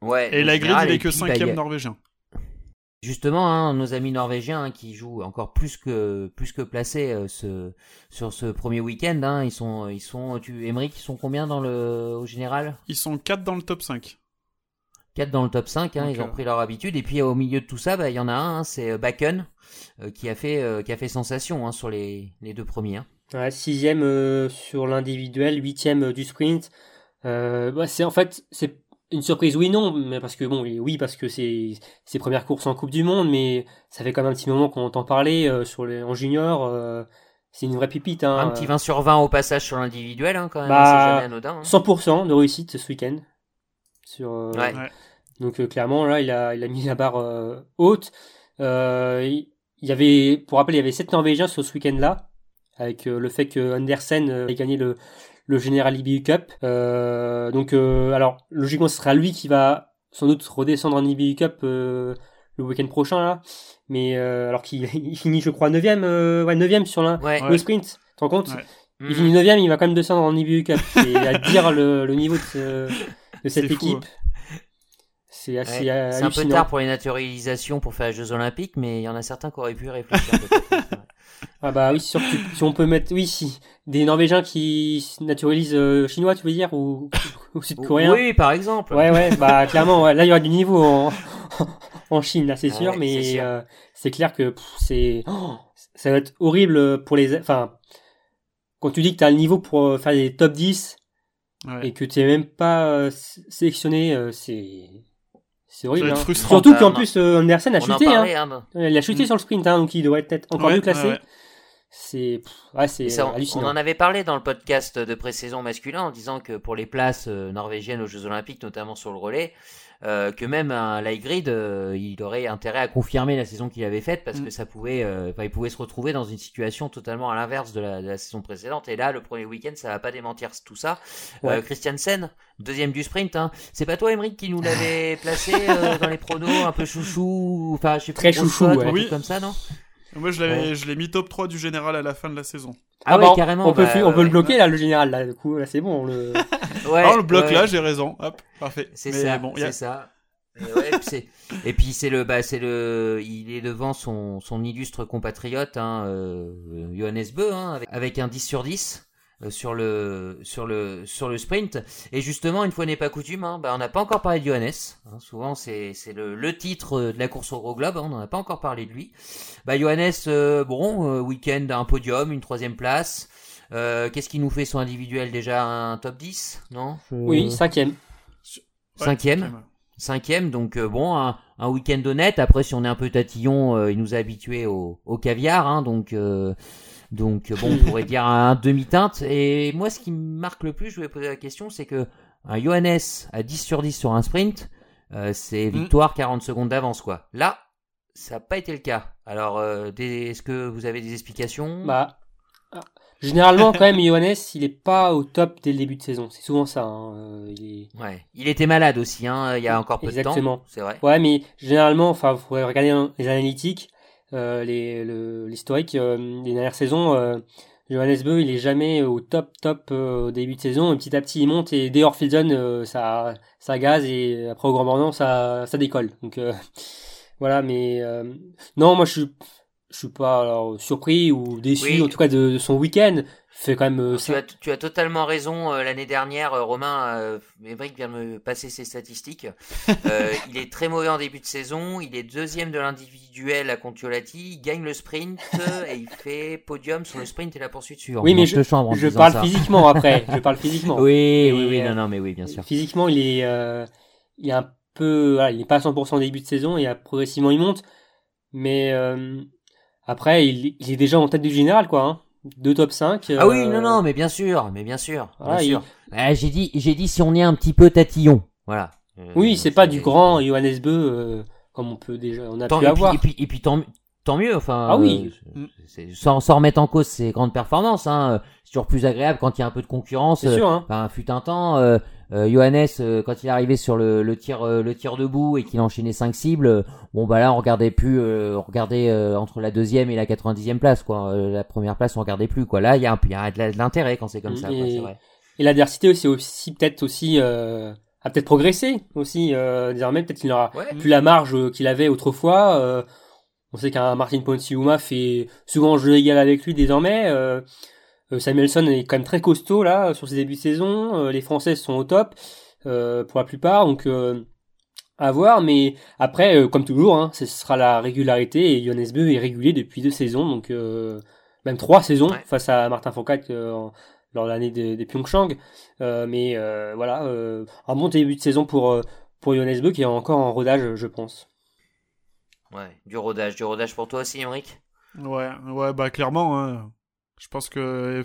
ouais, Et la grid, général, il est que puis, bah, 5 il y a- norvégien. Justement, hein, nos amis norvégiens hein, qui jouent encore plus que plus que placés euh, ce, sur ce premier week-end, hein, ils sont ils sont tu Emeric, ils sont combien dans le au général? Ils sont 4 dans le top 5. 4 dans le top 5, hein, Donc, ils ont euh, pris leur habitude et puis au milieu de tout ça, bah, il y en a un, hein, c'est euh, Bakken euh, qui a fait euh, qui a fait sensation hein, sur les, les deux premiers. hein. Ouais, sixième euh, sur l'individuel, huitième euh, du sprint. Euh, bah, c'est en fait c'est une surprise oui non, mais parce que bon oui parce que c'est ses premières courses en Coupe du Monde, mais ça fait quand même un petit moment qu'on entend parler euh, sur les en junior. euh, c'est une vraie pipite. Hein, Un petit 20 sur 20 au passage sur l'individuel hein, quand même, Bah, c'est jamais anodin. hein. 100% de réussite ce week-end. Sur, euh, Ouais. Donc euh, clairement là il a, il a mis la barre euh, haute. Euh, il y avait, pour rappeler, il y avait sept Norvégiens sur ce week-end-là, avec euh, le fait que Andersen euh, ait gagné le, le General IBU Cup. Euh, donc euh, alors logiquement ce sera lui qui va sans doute redescendre en IBU Cup euh, le week-end prochain là. Mais euh, alors qu'il il finit je crois 9ème, euh, ouais 9 sur l'un. Ouais. Le sprint, tu te rends compte? Ouais. Mm. il finit 9 il va quand même descendre en IBU Cup. C'est à dire le, le niveau de, ce- de cette C'est fou, équipe. C'est assez Ouais, C'est un peu tard pour les naturalisations pour faire les Jeux Olympiques, mais il y en a certains qui auraient pu réfléchir. Ah bah oui, sûr que si on peut mettre, oui, si des Norvégiens qui se naturalisent euh, chinois, tu veux dire, ou, ou sud-coréens. oui, par exemple. Ouais, ouais, bah clairement, ouais, là il y aura du niveau en, en Chine, là c'est Ah sûr, ouais, mais c'est euh, c'est clair que c'est, oh, ça va être horrible pour les, enfin, quand tu dis que t'as le niveau pour euh, faire des top 10 Ouais. et que tu es même pas euh, sélectionné, euh, c'est, c'est horrible. Ça va être hein. frustrant. Surtout Bah, qu'en plus Andersen a On chuté, hein. parlait, hein. Il a chuté Mm. sur le sprint, hein, donc il devrait être encore Ouais, mieux classé. Ouais, ouais. C'est, ouais, c'est on- hallucinant. on en avait parlé dans le podcast de pré-saison masculin en disant que pour les places euh, norvégiennes aux Jeux Olympiques, notamment sur le relais, euh, que même un light grid, euh, il aurait intérêt à confirmer la saison qu'il avait faite parce Mm. que ça pouvait, euh, enfin, il pouvait se retrouver dans une situation totalement à l'inverse de la, de la saison précédente. Et là, le premier week-end, ça va pas démentir tout ça. Ouais. Euh, Christiansen, deuxième du sprint. Hein. C'est pas toi, Emeric, qui nous l'avait placé euh, dans les pronos, un peu chouchou, enfin, je sais plus, Très chouchou, ouais. un truc Oui. comme ça, non? Moi, je l'avais, je l'ai mis top 3 du général à la fin de la saison. Ah, bah, ouais, carrément. On peut, bah, on peut ouais, le bloquer là, le général là. Du coup, là c'est bon. on Le... ouais, Ah, on le bloque ouais. là, j'ai raison. Hop, parfait. C'est Mais ça, bon, a- c'est ça. Et, ouais, puis c'est- et puis c'est le, bah, c'est le, il est devant son, son illustre compatriote, hein, euh, Johannes Beu, hein, avec, avec un 10 sur 10. Euh, sur le sur le sur le sprint. Et justement une fois n'est pas coutume hein, bah, on n'a pas encore parlé de Johannes hein. souvent c'est c'est le, le titre de la course au gros globe hein, on n'en a pas encore parlé de lui. Bah Johannes euh, bon euh, week-end un podium une troisième place. Euh, qu'est-ce qui nous fait son individuel déjà un top 10 non? Oui, cinquième. cinquième Ouais, cinquième donc euh, bon un, un week-end honnête. Après si on est un peu tatillon euh, il nous a habitués au, au caviar hein, donc euh, donc bon on pourrait dire un demi-teinte. Et moi ce qui me marque le plus je vais poser la question c'est que un Johannes à 10 sur 10 sur un sprint euh, c'est victoire 40 secondes d'avance quoi. Là ça n'a pas été le cas. Alors euh, est-ce que vous avez des explications? Bah, ah, généralement, quand même, Johannes, il est pas au top dès le début de saison. C'est souvent ça. hein, euh, il est... ouais. Il était malade aussi hein, il y a encore peu Exactement. de temps c'est vrai. Ouais, mais généralement, enfin, vous pourrez regarder les analytiques, euh, les, le- l'historique euh, des dernières saisons. Euh, Johannes Beu, il est jamais au top top euh, au début de saison. Et petit à petit, il monte et dès Orpheldon, euh, ça, ça gaze et après au Grand Bornand, ça, ça décolle. Donc euh, voilà, mais euh, non, moi je suis, je suis pas alors, surpris ou déçu Oui. en tout cas de, de son week-end. Il fait quand même. euh, Tu as, tu as totalement raison. euh, L'année dernière, euh, Romain, euh, Mébric vient de me passer ses statistiques. Euh, il est très mauvais en début de saison. Il est deuxième de l'individuel à Contiolati. Il gagne le sprint et il fait podium sur le sprint et la poursuite suivante. Oui, mais je, chambre en je parle ça. physiquement après. je parle physiquement. Oui, oui, Et, oui, euh, non, non, mais oui, bien sûr. Physiquement, il est, euh, il est un peu, voilà, il est pas à 100% au début de saison et progressivement il monte. Mais euh, après, il, il est déjà en tête du général, quoi. Hein. Deux top 5. Ah oui, euh, non, non, mais bien sûr, mais bien sûr, bien voilà, il- sûr. Ah, j'ai dit, j'ai dit si on est un petit peu tatillon, voilà. Euh, Oui, c'est pas du grand Johannes Beu euh, comme on peut déjà, on a Tant- pu et, puis, avoir. et puis, et puis tant, tant mieux, enfin. Ah oui. euh, c'est- c'est- sans, sans remettre en cause ses grandes performances, hein, euh, c'est toujours plus agréable quand il y a un peu de concurrence. C'est euh, sûr, hein. Enfin, fut un temps, euh, euh, Johannes, euh, quand il est arrivé sur le, le tir, euh, le tir debout et qu'il enchaînait cinq cibles, bon bah là on regardait plus, euh, on regardait euh, entre la deuxième et la 90e place, quoi. Euh, la première place on regardait plus, quoi. Là il y a un, y a de l'intérêt quand c'est comme ça, quoi, Et- c'est vrai. Et l'adversité aussi, aussi peut-être aussi euh, a peut-être progressé aussi euh, désormais. Peut-être qu'il n'aura Ouais. plus la marge qu'il avait autrefois. On sait qu'un Martin Ponsiuma fait souvent jeu égal avec lui désormais. euh, euh, Samuelson est quand même très costaud là sur ses débuts de saison. euh, les Français sont au top euh, pour la plupart, donc euh, à voir. Mais après, euh, comme toujours, hein, ce sera la régularité et Johannes Beu est régulier depuis deux saisons, donc euh, même trois saisons Ouais. face à Martin euh, en- lors de l'année des, des Pyeongchang. Euh, mais euh, voilà, euh, un bon début de saison pour pour Johannes Beu qui est encore en rodage, je pense. Ouais, du rodage, du rodage pour toi aussi, Emric. Ouais, ouais, bah clairement, hein. je pense que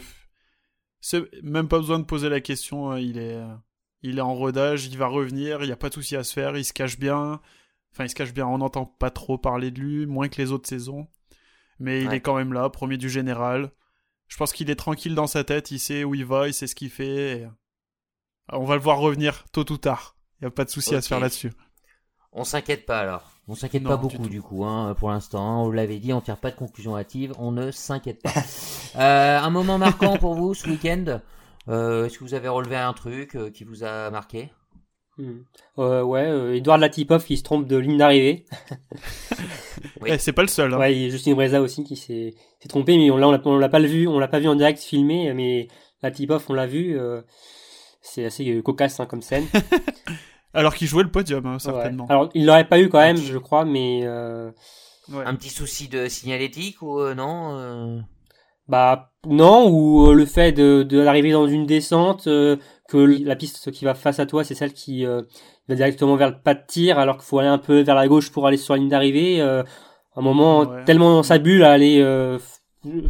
c'est même pas besoin de poser la question. hein. Il est, euh, il est en rodage, il va revenir, il n'y a pas de souci à se faire, il se cache bien. Enfin, il se cache bien, on n'entend pas trop parler de lui, moins que les autres saisons. Mais il est quand même là, premier du général. Je pense qu'il est tranquille dans sa tête, il sait où il va, il sait ce qu'il fait. et, euh, On va le voir revenir tôt ou tard. Il n'y a pas de souci à se faire là-dessus. On s'inquiète pas alors. On s'inquiète pas beaucoup du, coup, hein, pour l'instant. On l'avait dit, on tire pas de conclusion hâtive, on ne s'inquiète pas. Euh, un moment marquant pour vous ce week-end Euh, Est-ce que vous avez relevé un truc euh, qui vous a marqué? Hmm. Euh, ouais, euh, Edouard Latipov qui se trompe de ligne d'arrivée. Oui. Eh, c'est pas le seul. hein. Ouais, il y a Justine Breza aussi qui s'est trompé, mais on l'a on l'a- pas vu, on l'a pas vu en direct filmé, mais Latipov on l'a vu. euh, c'est assez euh, cocasse hein, comme scène. Alors qu'il jouait le podium, hein, Ouais. certainement. Alors il l'aurait pas eu quand même, je crois, mais euh, Ouais. Un petit souci de signalétique ou euh, non euh bah non, ou euh, le fait de de- d'arriver dans une descente, euh, que la piste qui va face à toi, c'est celle qui euh, va directement vers le pas de tir, alors qu'il faut aller un peu vers la gauche pour aller sur la ligne d'arrivée. euh, un moment Ouais. tellement dans sa bulle à aller euh,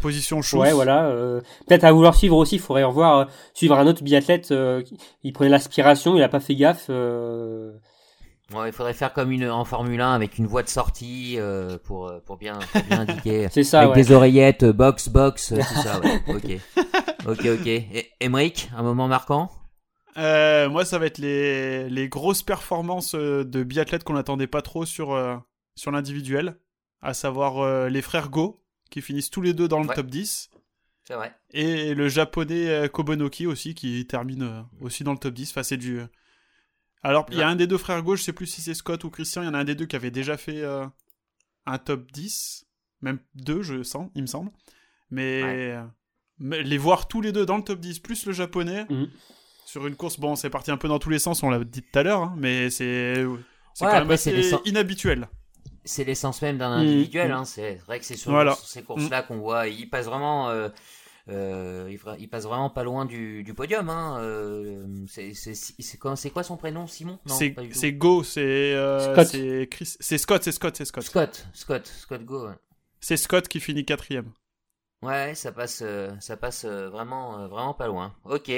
Position chaude. Ouais, voilà. euh, Peut-être à vouloir suivre aussi, il faudrait revoir euh, suivre un autre biathlète. euh, qui- il prenait l'aspiration, il a pas fait gaffe. euh, Ouais, il faudrait faire comme une en Formule 1 avec une voie de sortie euh, pour pour bien pour bien indiquer. C'est ça, avec ouais. des oreillettes, box box, tout ça. Ouais. Ok, ok, ok. Et Emric, un moment marquant? Euh, moi, ça va être les, les grosses performances de biathlètes qu'on n'attendait pas trop sur, euh, sur l'individuel, à savoir euh, les frères Go, qui finissent tous les deux dans le Ouais. top 10, C'est vrai. et le japonais euh, Kobonoki aussi, qui termine euh, aussi dans le top 10. Enfin, c'est du... Alors, il y a un des deux frères Go, je sais plus si c'est Scott ou Christian, il y en a un des deux qui avait déjà fait euh, un top 10, même deux, je sens, il me semble. Mais, Ouais. euh, mais les voir tous les deux dans le top 10, plus le japonais, Mhm. sur une course, bon, c'est parti un peu dans tous les sens, on l'a dit tout à l'heure, hein, mais c'est c'est Ouais, quand même assez les inhabituel. C'est l'essence même d'un Mm, individuel. mm. hein. C'est vrai que c'est sur, Voilà. sur ces courses-là qu'on voit. Il passe vraiment. euh, euh, il, passe vraiment pas loin du, du podium. Hein. Euh, c'est quoi, son prénom Simon? C'est Go, c'est euh, Scott. c'est Chris- c'est Scott, c'est Scott, c'est Scott. Scott. Scott. Scott Go. Ouais, C'est Scott qui finit quatrième. Ouais, ça passe, ça passe vraiment, vraiment pas loin. Ok.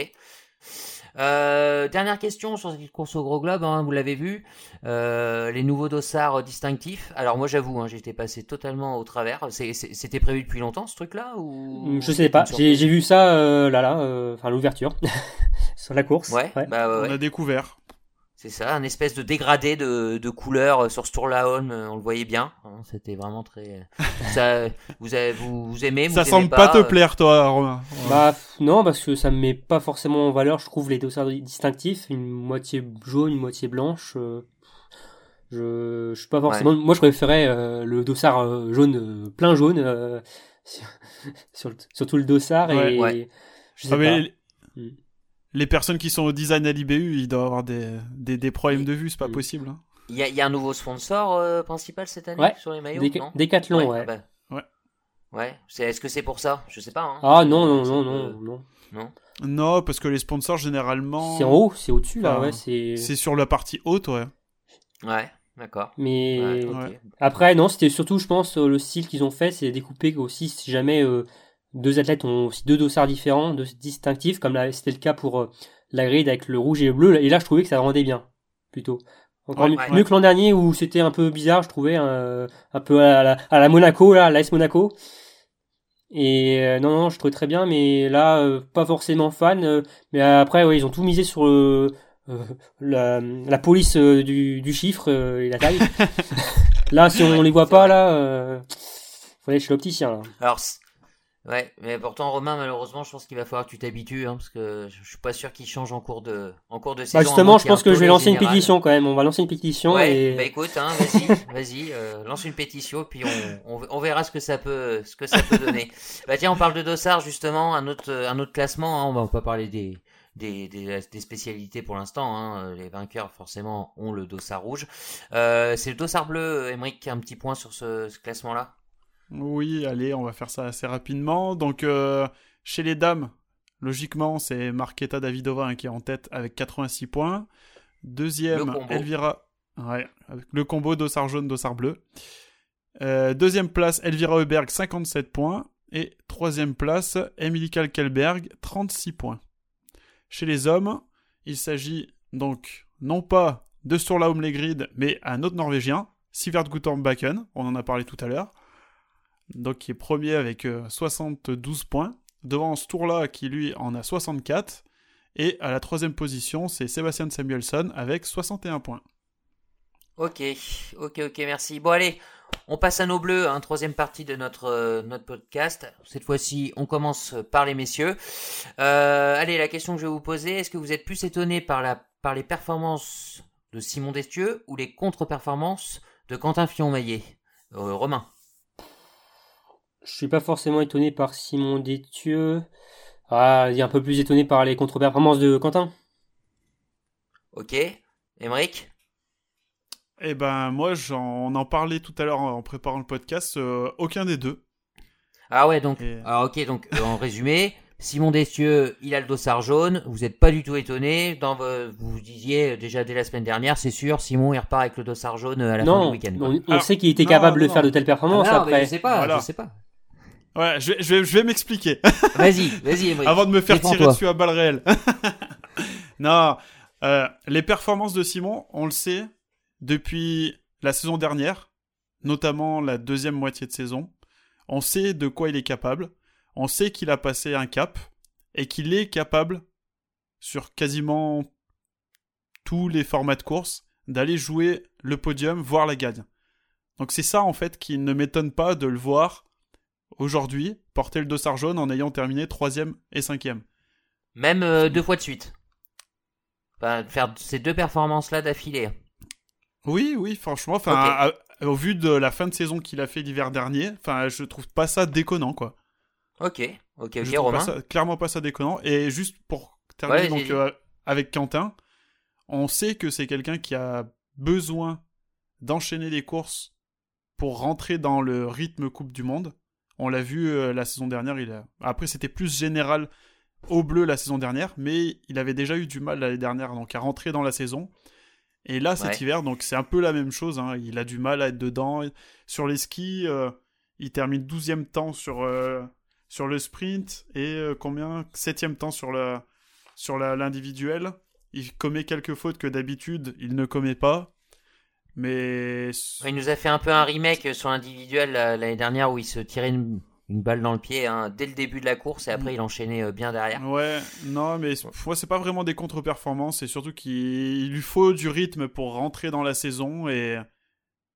Euh, dernière question sur cette course au gros globe, hein, vous l'avez vu, euh, les nouveaux dossards distinctifs. Alors moi j'avoue, hein, j'étais passé totalement au travers. C'était prévu depuis longtemps ce truc-là ou Je sais pas. J'ai vu ça euh, là là, euh, enfin l'ouverture sur la course. Ouais, bah ouais, On a découvert. C'est ça, un espèce de dégradé de, de couleurs euh, sur ce tour-là, on, euh, on le voyait bien. hein, C'était vraiment très. ça, vous, avez, vous, vous aimez, vous Ça aimez semble pas te euh, plaire, toi, Romain. Ouais. Bah non, parce que ça me met pas forcément en valeur, je trouve, les dossards distinctifs. Une moitié jaune, une moitié blanche. euh, je, je suis pas forcément. Moi, je préférais euh, le dossard euh, jaune, euh, plein jaune, euh, sur, sur, sur tout le dossard. Ouais, et ouais. je sais Ah, pas. les- Mm. Les personnes qui sont au design à l'IBU, ils doivent avoir des, des, des problèmes de vue, c'est pas possible. hein. Il y, a, il y a un nouveau sponsor euh, principal cette année Ouais, sur les maillots Déca- non? Décathlon, ouais. bah, Ouais. Ouais, c'est, est-ce que c'est pour ça? Je sais pas. Hein. Ah non, non, non, non, non. non? Non, parce que les sponsors, généralement, C'est en haut, c'est au-dessus, là, Enfin, ouais, c'est... c'est sur la partie haute, ouais. Ouais, d'accord. Mais Ouais, ok. Ouais. après, non, c'était surtout, je pense, euh, le style qu'ils ont fait, c'est découper aussi, si jamais euh, deux athlètes ont aussi deux dossards différents, deux distinctifs, comme c'était le cas pour euh, la grid avec le rouge et le bleu, et là, je trouvais que ça rendait bien, plutôt. Encore Ouais, mieux, ouais. que l'an dernier où c'était un peu bizarre, je trouvais, euh, un peu à la, à la Monaco, là, l'AS Monaco. Et euh, non, non, je trouvais très bien, mais là, euh, pas forcément fan. mais après, ouais, ils ont tout misé sur euh, la, la police du, du chiffre et la taille. là, si on Ouais, les voit pas, là, faut aller chez l'opticien. Alors, ouais, mais pourtant Romain, malheureusement, je pense qu'il va falloir que tu t'habitues, hein, parce que je suis pas sûr qu'il change en cours de, en cours de saison. Bah justement, je pense que je vais lancer une pétition quand même. On va lancer une pétition Ouais, et bah écoute, hein, vas-y, vas-y, euh, lance une pétition, puis on, on, on verra ce que ça peut, ce que ça peut donner. bah tiens, on parle de Dossard justement, un autre, un autre classement. Hein, on va pas parler des, des, des, des spécialités pour l'instant. Hein, les vainqueurs forcément ont le Dossard rouge. Euh, c'est le Dossard bleu, Emmerich, un petit point sur ce, ce classement-là? Oui, allez, on va faire ça assez rapidement. Donc, euh, chez les dames, logiquement, c'est Marketa Davidova hein, qui est en tête avec 86 points. Deuxième. Elvira. Ouais, avec le combo dossard jaune, dossard bleu. Euh, deuxième place, Elvira Heuberg, 57 points. Et troisième place, Emily Kalkelberg, 36 points. Chez les hommes, il s'agit donc non pas de Sturla Legrid, mais un autre Norvégien, Sivert Guttormbakken, on en a parlé tout à l'heure donc qui est premier avec euh, 72 points, devant ce tour-là qui lui en a 64, et à la troisième position c'est Sébastien Samuelson avec 61 points. Ok, ok, ok, merci. Bon allez, on passe à nos bleus, hein, troisième partie de notre euh, notre podcast. Cette fois-ci, on commence par les messieurs. Euh, allez, la question que je vais vous poser, est-ce que vous êtes plus étonné par la par les performances de Simon Destieux ou les contre-performances de Quentin Fillon-Maillet? Euh, Romain. Je suis pas forcément étonné par Simon Détieux. Ah, il est un peu plus étonné par les contre-performances de Quentin. Ok, Emeric. Et ben moi j'en on en parlais tout à l'heure en préparant le podcast, euh, aucun des deux. Ah ouais, donc, Et- alors ok, donc euh, en résumé, Simon Destieux, il a le dossard jaune. Vous n'êtes pas du tout étonné. Dans vo- vous vous disiez déjà dès la semaine dernière, c'est sûr, Simon il repart avec le dossard jaune à la fin Non, du week-end. quoi. on, on Alors, sait qu'il était non, capable de non. faire de telles performances Ah non, mais après. je sais pas, Voilà. je sais pas. Ouais, je vais, je vais, je vais m'expliquer. Vas-y, vas-y. Avant de me faire tirer dessus à balles réelles. non, euh, les performances de Simon, on le sait, depuis la saison dernière, notamment la deuxième moitié de saison, on sait de quoi il est capable, on sait qu'il a passé un cap, et qu'il est capable, sur quasiment tous les formats de course, d'aller jouer le podium, voire la gagne. Donc c'est ça en fait qui ne m'étonne pas de le voir aujourd'hui porter le dossard jaune en ayant terminé troisième et cinquième. Même euh, deux fois de suite. Enfin, faire ces deux performances-là d'affilée. Oui, oui, franchement, enfin, au vu de la fin de saison qu'il a fait l'hiver dernier, enfin, je trouve pas ça déconnant, quoi. Ok, Ok, Je ok, pas Romain. ça- clairement pas ça déconnant. Et juste pour terminer Ouais, donc, j'ai- euh, avec Quentin, on sait que c'est quelqu'un qui a besoin d'enchaîner les courses pour rentrer dans le rythme Coupe du Monde. On l'a vu euh, la saison dernière. Il a... Après, c'était plus général au bleu la saison dernière, mais il avait déjà eu du mal l'année dernière donc à rentrer dans la saison. Et là, cet Ouais. hiver, donc c'est un peu la même chose. hein. Il a du mal à être dedans. Sur les skis, euh, il termine 12e temps sur, euh, sur le sprint et euh, combien? 7e temps sur le sur la- l'individuel. Il commet quelques fautes que d'habitude il ne commet pas. Mais Il nous a fait un peu un remake sur l'individuel euh, l'année dernière où il se tirait une, une balle dans le pied hein, dès le début de la course et après il enchaînait euh, bien derrière. ouais, non, mais moi c'est pas vraiment des contre-performances. C'est surtout qu'il il lui faut du rythme pour rentrer dans la saison et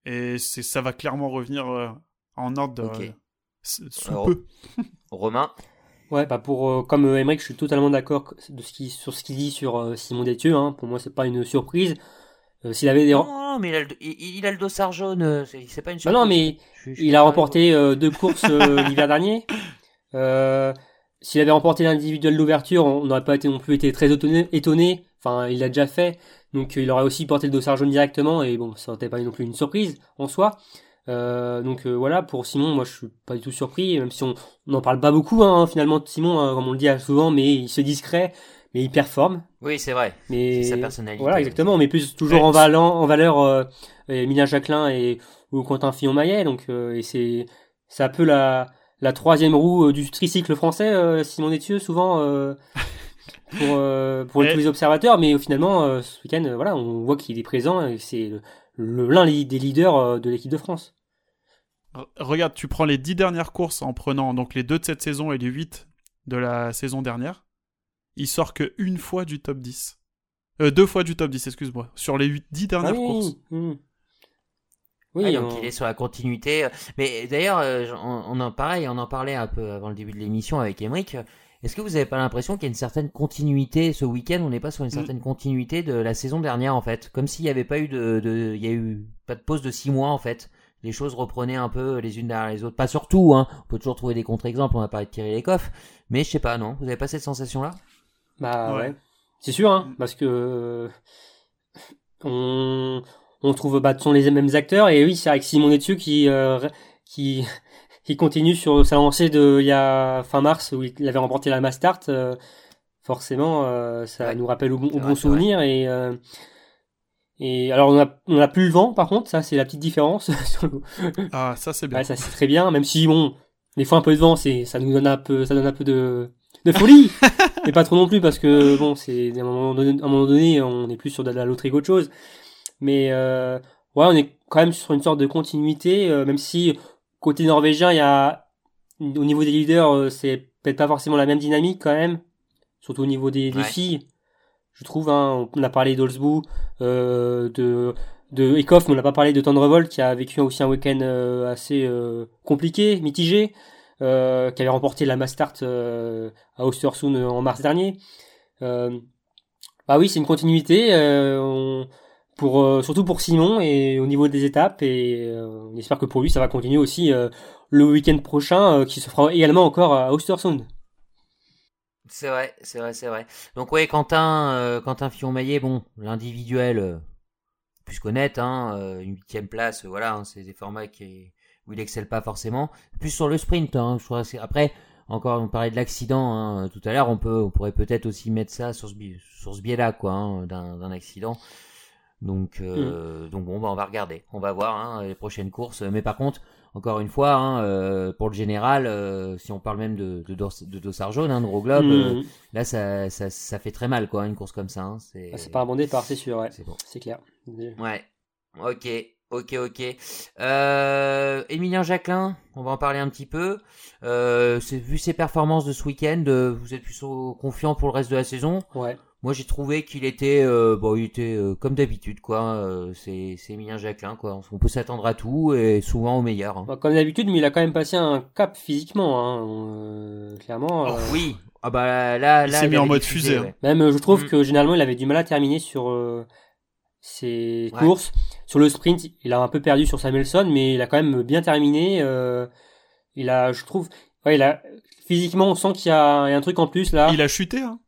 et c'est ça va clairement revenir euh, en ordre Ok. euh, s- sous Alors, peu. Romain, Ouais, bah pour euh, comme Emmerich, je suis totalement d'accord de ce qui sur ce qu'il dit sur euh, Simon Détieux. Hein. Pour moi, c'est pas une surprise. Euh, S'il avait des, non, non, mais il a, le, il, il a le dossard jaune, euh, c'est pas une Bah surprise. non, mais Je je suis il a remporté euh, deux courses l'hiver dernier. S'il avait remporté l'individuel d'ouverture, on n'aurait pas été non plus été très étonné. Enfin, il l'a déjà fait, donc il aurait aussi porté le dossard jaune directement. Et bon, ça n'aurait pas non plus une surprise en soi. Euh, donc euh, voilà, pour Simon, moi je suis pas du tout surpris, même si on on n'en parle pas beaucoup hein, finalement de Simon, hein, comme on le dit souvent, mais il se discret, mais il performe. Oui, c'est vrai. Mais C'est sa personnalité. Voilà, exactement. Mais plus toujours en, valant, en valeur euh, Emilia Jacquelin et ou Quentin Fillon-Maillet. Donc, euh, et c'est c'est un peu la la troisième roue euh, du tricycle français, euh, Simon Détieux, souvent euh, pour euh, pour Et- tous les observateurs. Mais finalement, euh, ce week-end, voilà, on voit qu'il est présent et c'est le- le- l'un des leaders euh, de l'équipe de France. Regarde, tu prends les 10 dernières courses en prenant donc les deux de cette saison et les 8 de la saison dernière. Il sort que une fois du top 10. Euh, deux fois du top 10, excuse-moi. Sur les 8, 10 dernières Ah oui, courses. oui. Oui, Ouais, donc on- il est sur la continuité. Mais d'ailleurs, euh, on, on en pareil, on en parlait un peu avant le début de l'émission avec Emric. Est-ce que vous avez pas l'impression qu'il y a une certaine continuité ce week-end? On n'est pas sur une Mm. certaine continuité de la saison dernière en fait, comme s'il n'y avait pas eu de, de, il y a eu pas de pause de six mois en fait. Les choses reprenaient un peu les unes derrière les autres. Pas surtout, hein. On peut toujours trouver des contre-exemples. On a parlé de Thierry Lecoff, mais je sais pas, non? Vous avez pas cette sensation-là? Bah Ouais. ouais. C'est sûr, hein, Mm. parce que euh, on, on trouve bah, sont les mêmes acteurs et oui, c'est avec Simon Détieux qui euh, qui qui continue sur sa lancée de il y a fin mars où il avait remporté la Mastart. euh, forcément, euh, ça Ouais. nous rappelle au, bon- au bon souvenir et euh, et alors on a on a plus le vent par contre, ça c'est la petite différence. sur le- Ah, ça c'est bien. Ouais, ça c'est très bien, même si bon, des fois un peu de vent, c'est ça nous donne un peu, ça donne un peu de de folie, mais pas trop non plus parce que bon, c'est à un moment donné, à un moment donné, on est plus sur de la loterie qu'autre chose. Mais euh, ouais, on est quand même sur une sorte de continuité, euh, même si côté norvégien, il y a au niveau des leaders, euh, c'est peut-être pas forcément la même dynamique quand même, surtout au niveau des, des Ouais. filles. Je trouve, hein, on a parlé d'Olsbu, de de Ekoff, mais on n'a pas parlé de Tendrevolt qui a vécu aussi un week-end assez compliqué, mitigé, euh, qui avait remporté la Mastart euh, à Ostersund en mars dernier. Euh, bah oui, c'est une continuité, euh, on- pour euh, surtout pour Simon et au niveau des étapes et euh, on espère que pour lui ça va continuer aussi euh, le week-end prochain euh, qui se fera également encore à Ostersund. C'est vrai, c'est vrai, c'est vrai. Donc ouais, Quentin, euh, Quentin Fillon-Maillet, bon, l'individuel, euh, plus qu'honnête, hein, euh, une huitième place, euh, voilà, hein, c'est des formats qui, où il excelle pas forcément. Plus sur le sprint, hein, je crois. que c'est- Après, encore, on parlait de l'accident hein, tout à l'heure, on peut, on pourrait peut-être aussi mettre ça sur ce, sur ce biais-là, quoi, hein, d'un, accident. Donc, euh, donc bon, bah, on va regarder, on va voir hein, les prochaines courses. Mais par contre, encore une fois, hein, euh, pour le général, euh, si on parle même de, de, de dossard jaune, hein, de Roglobe, Mmh. Là, ça, ça, ça fait très mal, quoi, une course comme ça. C'est Ah, c'est pas un bon départ, c'est sûr, ouais. c'est bon. C'est clair. Ouais. Ok, ok, ok. Euh, Emilien Jacquelin, on va en parler un petit peu. Euh, c'est- vu ses performances de ce week-end, euh, vous êtes plutôt confiant pour le reste de la saison. Ouais. Moi, j'ai trouvé qu'il était, euh, bon, il était euh, comme d'habitude, quoi. Euh, c'est, Emilien Jacquelin, quoi. On peut s'attendre à tout et souvent au meilleur. hein. Bah, comme d'habitude, mais il a quand même passé un cap physiquement, hein, euh, clairement. euh, Oui. Ah bah là, Il là, s'est mis il en mode fusée, hein. ouais. Même, je trouve Mm. que généralement, il avait du mal à terminer sur euh, ses Ouais. courses. Sur le sprint, il a un peu perdu sur Samuelson, mais il a quand même bien terminé. euh, il a, je trouve, Ouais, il a, physiquement, on sent qu'il y, a il y a un truc en plus là. Il a chuté, hein.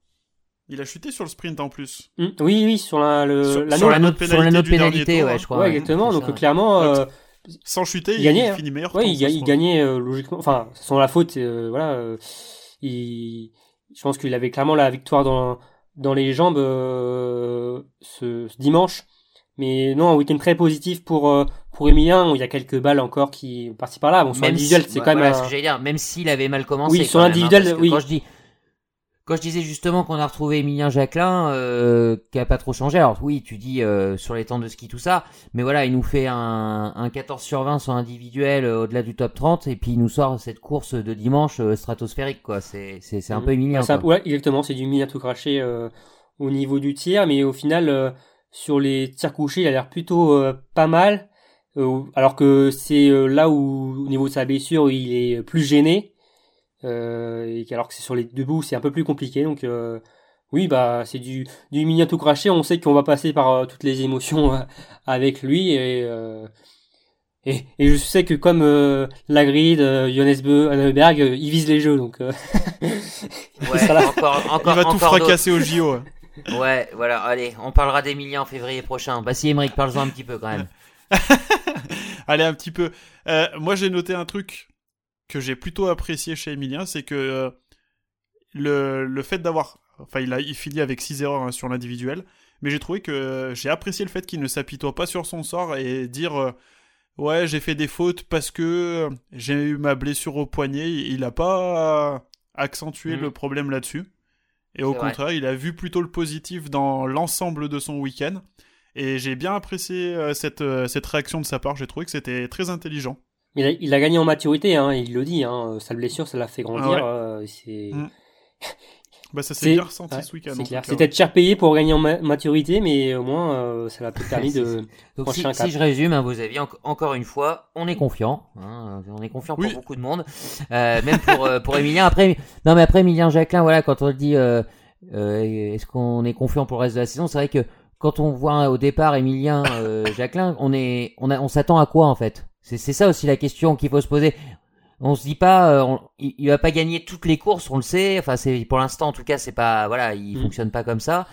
Il a chuté sur le sprint en plus. Hmm, Oui, oui, sur la, le, Sur- la sur note. la note, pénalité sur la note du pénalité, tour, ouais, hein. je crois. Ouais, exactement. Donc ça. clairement, euh, Sans chuter, Il il, gagnait, hein. finit meilleur. temps, il, il gagnait euh, logiquement. Enfin, sans la faute, euh, voilà. euh, il, je pense qu'il avait clairement la victoire dans dans les jambes euh, ce, ce dimanche. Mais non, un week-end très positif pour euh, pour Emilien. où Il y a quelques balles encore qui partent par là. Bon, sur Même l'individuel, si- c'est quand même voilà un- ce que j'allais dire. Même s'il avait mal commencé. Oui, sur même, hein, l'individuel, que oui. Quand je dis, quand je disais justement qu'on a retrouvé Emilien Jacquelin, euh, qui a pas trop changé. Alors oui, tu dis euh, sur les temps de ski tout ça, mais voilà, il nous fait un, un 14 sur 20 sur individuel euh, au-delà du top 30, et puis il nous sort cette course de dimanche euh, stratosphérique, quoi. C'est c'est c'est un Mhm. peu Emilien. Quoi. ouais, exactement, c'est du Emilien tout craché euh, au niveau du tir, mais au final, euh, sur les tirs couchés, il a l'air plutôt euh, pas mal. euh, alors que c'est euh, là où, au niveau de sa blessure, où il est plus gêné. Euh, et qu'alors que c'est sur les debout, c'est un peu plus compliqué. Donc euh, oui, bah c'est du du Emilien tout craché. On sait qu'on va passer par euh, toutes les émotions euh, avec lui et euh, et, et je sais que comme euh, Lagrid, euh, Johannes euh, ils visent les jeux, donc euh, Ouais, sera là. encore, Il va tout encore d'autres. fracasser au JO. Ouais. Voilà, allez, on parlera d'Emilien en février prochain. Bah si, Emmerich, parle-en un petit peu quand même. Allez, un petit peu. Euh, moi, j'ai noté un truc que j'ai plutôt apprécié chez Emilien, c'est que euh, le, le fait d'avoir. Enfin, il, a, il finit avec 6 erreurs hein, sur l'individuel, mais j'ai trouvé que euh, j'ai apprécié le fait qu'il ne s'apitoie pas sur son sort et dire Ouais, j'ai fait des fautes parce que j'ai eu ma blessure au poignet. Il n'a pas accentué Mhm. le problème là-dessus. Et au vrai. contraire, il a vu plutôt le positif dans l'ensemble de son week-end. Et j'ai bien apprécié euh, cette, euh, cette réaction de sa part. J'ai trouvé que c'était très intelligent. Il a, il a gagné en maturité, hein, il le dit. Hein, sa blessure, ça l'a fait grandir. Ah ouais. euh, c'est. Bah, ça C'est- s'est bien ressenti ouais, ce week-end. c'est. C'était cher payé pour gagner en ma- maturité, mais au moins, euh, ça l'a peut-être permis de. Donc si, si je résume, hein, vos avis, en- encore une fois, on est confiant. hein, on est confiant pour beaucoup de monde, euh, même pour euh, pour Emilien. Après, non mais après Emilien Jacquelin, voilà, quand on le dit, euh, euh, est-ce qu'on est confiant pour le reste de la saison C'est vrai que quand on voit au départ Emilien euh, Jacquelin, on est, on a, on s'attend à quoi en fait? C'est c'est ça aussi la question qu'il faut se poser. On se dit pas, euh, on- il, il va pas gagner toutes les courses, on le sait. Enfin, c'est pour l'instant, en tout cas, c'est pas, voilà, il Mm. fonctionne pas comme ça.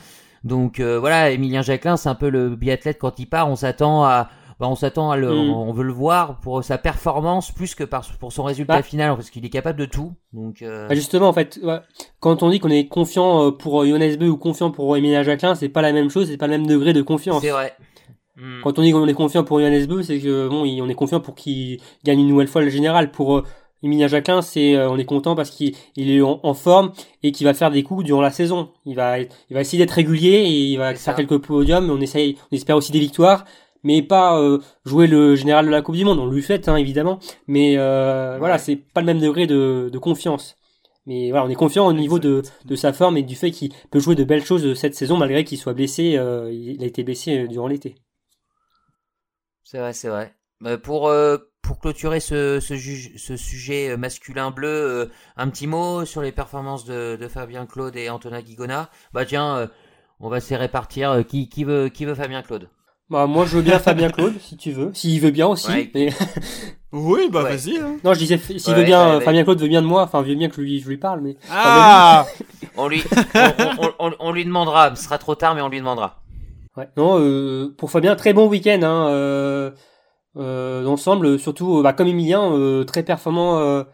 Donc euh, voilà, Emilien Jacquelin, c'est un peu le biathlète quand il part. On s'attend à, bah, on s'attend à le, Mm. on, veut le voir pour sa performance plus que par, pour son résultat Bah. final, parce qu'il est capable de tout. Donc euh, Bah, justement, en fait, ouais, quand on dit qu'on est confiant euh, pour Johannes Bö ou confiant pour Emilia Jacquelin, c'est pas la même chose, c'est pas le même degré de confiance. c'est vrai. Mm. Quand on dit qu'on est confiant pour Johannes Bö, c'est que bon, on est confiant pour qu'il gagne une nouvelle fois le général. Pour euh, Emilia Jacquelin, c'est euh, on est content parce qu'il il est en, en forme et qu'il va faire des coups durant la saison. Il va il va essayer d'être régulier et il va faire ça. quelques podiums. On essaye, on espère aussi des victoires, mais pas euh, jouer le général de la Coupe du Monde. On lui fait hein, évidemment, mais euh, voilà, c'est pas le même degré de, de confiance. Mais voilà, on est confiant au niveau de, de sa forme et du fait qu'il peut jouer de belles choses cette saison malgré qu'il soit blessé. euh, il a été blessé euh, durant l'été. C'est vrai, c'est vrai. Euh, pour euh, pour clôturer ce ce, juge- ce sujet euh, masculin bleu, euh, un petit mot sur les performances de, de Fabien Claude et Antonin Guigona. Bah tiens, euh, on va se répartir. Euh, Qui qui veut qui veut Fabien Claude? Bah, moi, je veux bien Fabien Claude, si tu veux. S'il veut bien aussi. Ouais. mais- Oui, bah Ouais. vas-y. hein. non, je disais, s'il Ouais, veut bien, ouais, euh, Fabien Claude veut bien de moi. Enfin, veut bien que je lui, je lui parle, mais. Ah On lui on, on- on- on lui demandera. Ce sera trop tard, mais on lui demandera. Ouais. Non, euh, pour Fabien, très bon week-end, hein, euh, euh, d'ensemble, surtout, euh, bah, comme Emilien, euh, très performant, euh,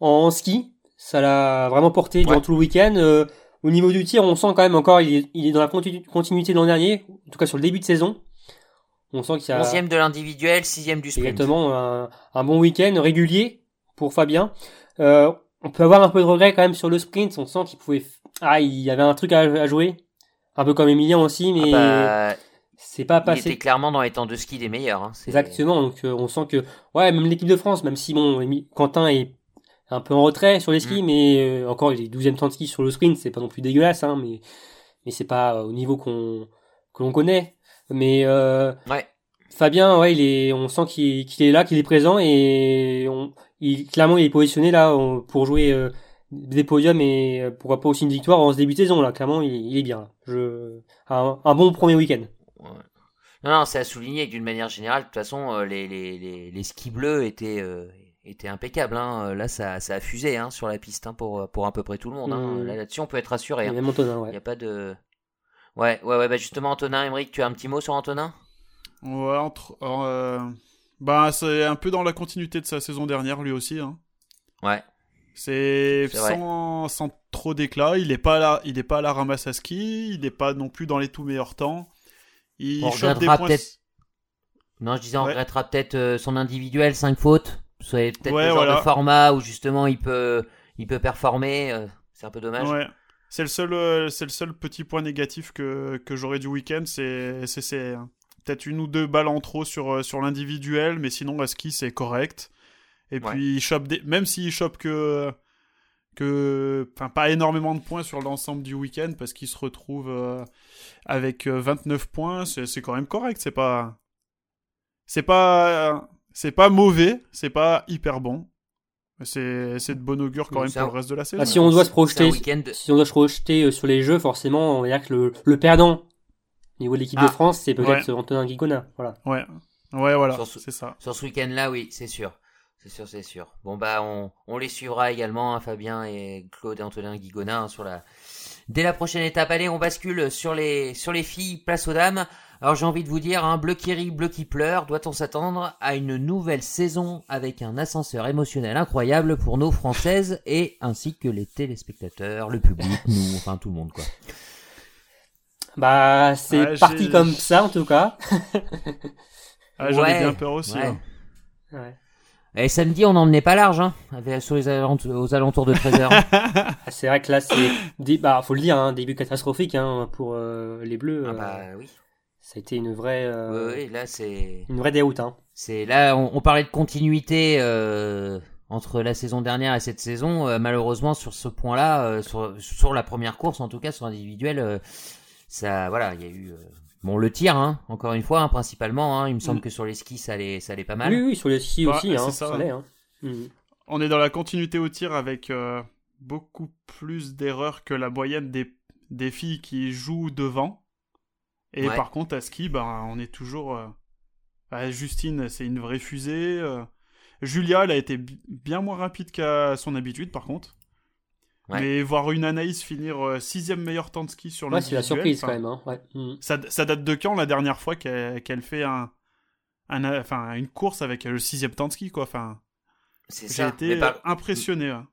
en, en ski. Ça l'a vraiment porté durant Ouais. tout le week-end. Euh, au niveau du tir, on sent quand même encore, il est, il est dans la continu- continuité de l'an dernier, en tout cas sur le début de saison. On sent qu'il y a. Onzième de l'individuel, sixième du sprint. Exactement, un, un bon week-end régulier pour Fabien. Euh, on peut avoir un peu de regret quand même sur le sprint. On sent qu'il pouvait, ah, il y avait un truc à, à jouer, un peu comme Emilien aussi, mais Ah bah, c'est pas il passé. était clairement dans les temps de ski des meilleurs. Hein. Exactement. Donc euh, on sent que, ouais, même l'équipe de France, même si bon, Quentin est un peu en retrait sur les skis, Mm. mais euh, encore il est 12e temps de ski sur le sprint, c'est pas non plus dégueulasse, hein, mais mais c'est pas au niveau qu'on que l'on connaît. Mais euh, Ouais. Fabien, ouais, il est, on sent qu'il est là, qu'il est présent et on, il, clairement il est positionné là pour jouer euh, des podiums et euh, pourquoi pas aussi une victoire en ce début de saison là. Clairement, il, il est bien. Là. Je, un, un bon premier week-end. Ouais. Non, non, c'est à souligner d'une manière générale, de toute façon, euh, les, les, les, les skis bleus étaient, euh, était impeccable. Hein. Là, ça, ça a fusé hein, sur la piste hein, pour, pour à peu près tout le monde. Hein. Mm. Là, là-dessus, on peut être rassuré. Hein. Même Antonin, Il ouais. n'y a pas de. Ouais, ouais, ouais. Bah justement, Antonin, Emmerich, tu as un petit mot sur Antonin? Ouais, entre, euh, bah, c'est un peu dans la continuité de sa saison dernière, lui aussi. Hein. Ouais. C'est sans, sans trop d'éclat. Il est pas là, il est pas à la ramasse à ski. Il n'est pas non plus dans les tout meilleurs temps. Il On regrettera points. peut-être- Non, je disais, on Ouais. regrettera peut-être euh, son individuel, 5 fautes. C'est peut-être Ouais, le genre voilà. de format où justement il peut, il peut performer. euh, c'est un peu dommage. Ouais. C'est le seul, euh, c'est le seul petit point négatif que, que j'aurais du week-end. C'est, c'est, euh, peut-être une ou deux balles en trop sur, sur l'individuel, mais sinon à ski c'est correct. Et puis Ouais. il chope des, même s'il chope que, que, enfin pas énormément de points sur l'ensemble du week-end parce qu'il se retrouve euh, avec euh, 29 points, c'est, c'est quand même correct. C'est pas, c'est pas, c'est pas mauvais, c'est pas hyper bon. C'est, c'est de bon augure quand Oui, même pour le reste de la saison. Ah, si on doit se C'est un projeter, si on doit se projeter euh, sur les jeux, forcément, on va dire que le, le perdant au niveau de l'équipe Ah. de France, c'est peut-être Ouais. Antonin Guigona. Voilà. Ouais, ouais, voilà, Sur ce- c'est ça. Sur ce week-end-là, oui, c'est sûr. C'est sûr, c'est sûr. Bon, bah, on, on les suivra également, hein, Fabien et Claude et Antonin Guigona, hein, sur la... Dès la prochaine étape, allez, on bascule sur les, sur les filles, place aux dames. Alors, j'ai envie de vous dire, hein, bleu qui rit, bleu qui pleure, doit-on s'attendre à une nouvelle saison avec un ascenseur émotionnel incroyable pour nos Françaises et ainsi que les téléspectateurs, le public, nous, enfin tout le monde, quoi. Bah, c'est Ouais, parti comme ça, en tout cas. Ah, j'en ai Ouais, bien peur aussi. ouais. hein. Ouais. Et samedi, on n'emmenait pas large, hein, avec- sur les alentours, aux alentours de 13h. Ah, c'est vrai que là, c'est, bah, faut le dire, hein, début catastrophique, hein, pour euh, les Bleus. ah euh, bah oui. Ça a été une vraie, euh, Oui, oui, là, c'est... une vraie déroute, hein. C'est là, on, on parlait de continuité euh, entre la saison dernière et cette saison. Euh, malheureusement, sur ce point-là, euh, sur, sur la première course, en tout cas sur l'individuel, euh, ça, voilà, il y a eu euh, bon le tir, hein, encore une fois, hein, principalement. Hein, il me semble Mm. que sur les skis, ça allait, ça allait pas mal. Oui, oui, sur les skis Bah, aussi, hein, ça, ça hein. Mhm. On est dans la continuité au tir avec euh, beaucoup plus d'erreurs que la moyenne des, des filles qui jouent devant. Et Ouais. par contre, à ski, ben, on est toujours. euh, bah, Justine, c'est une vraie fusée. euh. Julia, elle a été bi- bien moins rapide qu'à son habitude, par contre. Ouais. Mais voir une Anaïs finir euh, sixième meilleur temps de ski sur Ouais, c'est la surprise quand même, hein. Ouais. Mhm. Ça, ça date de quand la dernière fois qu'elle qu'elle fait un, un, enfin, une course avec le sixième temps de ski, quoi. Enfin, C'est j'ai ça. été par, impressionné. hein.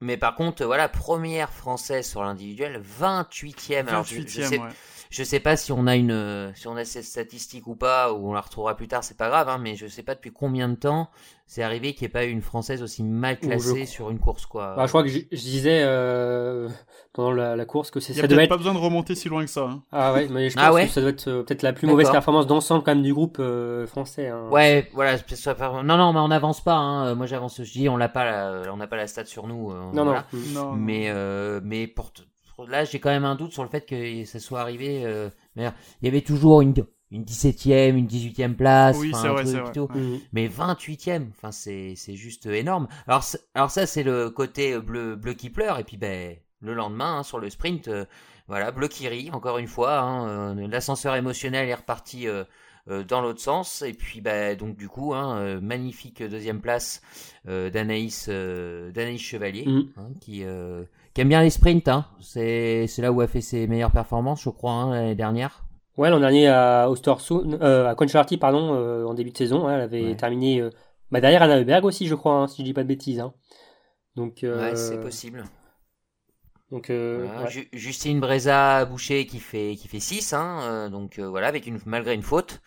mais par contre, voilà, première française sur l'individuel, 28e. Alors, je, je 28e, sais, ouais. Je sais pas si on a une, euh, si on a cette statistique ou pas, ou on la retrouvera plus tard, c'est pas grave, hein, mais je sais pas depuis combien de temps c'est arrivé qu'il n'y ait pas eu une française aussi mal je classée sur une course, quoi. Bah, je crois que je, je disais euh, pendant la, la course que c'est Il y a ça devait peut-être être pas besoin de remonter si loin que ça. hein. ah ouais mais je pense Ah ouais que ça doit être euh, peut-être la plus mauvaise performance d'ensemble quand même du groupe euh, français hein. Ouais, voilà. Non, non, mais on n'avance pas. Hein. Moi, j'avance. Je dis, on l'a pas, la... on n'a pas la stat sur nous. euh, non voilà. non. Non. Mais, euh, mais pour... là, j'ai quand même un doute sur le fait que ça soit arrivé. euh, mais Il y avait toujours une, une 17e, une 18e place. Oui, c'est un vrai, c'est. Ouais. Mhm. Mais 28e, enfin c'est c'est juste énorme. Alors c'est- alors ça c'est le côté bleu bleu qui pleure et puis ben le lendemain hein, sur le sprint euh, voilà bleu qui rit encore une fois hein, euh, l'ascenseur émotionnel est reparti euh, euh, dans l'autre sens et puis ben donc du coup hein, euh, magnifique deuxième place euh, d'Anaïs euh, d'Anaïs Chevalier hein, qui euh, qui aime bien les sprints hein. C'est c'est là où elle fait ses meilleures performances je crois hein, l'année dernière. ouais l'an dernier à Ostersund euh, à Concharty pardon euh, en début de saison hein, elle avait Ouais. terminé euh, bah, derrière Anna Heuberg aussi je crois hein, si je dis pas de bêtises donc Ouais c'est possible. donc Voilà, ouais. Ju- Justine Breza Boucher qui fait qui fait 6 hein, euh, donc voilà avec une malgré une faute.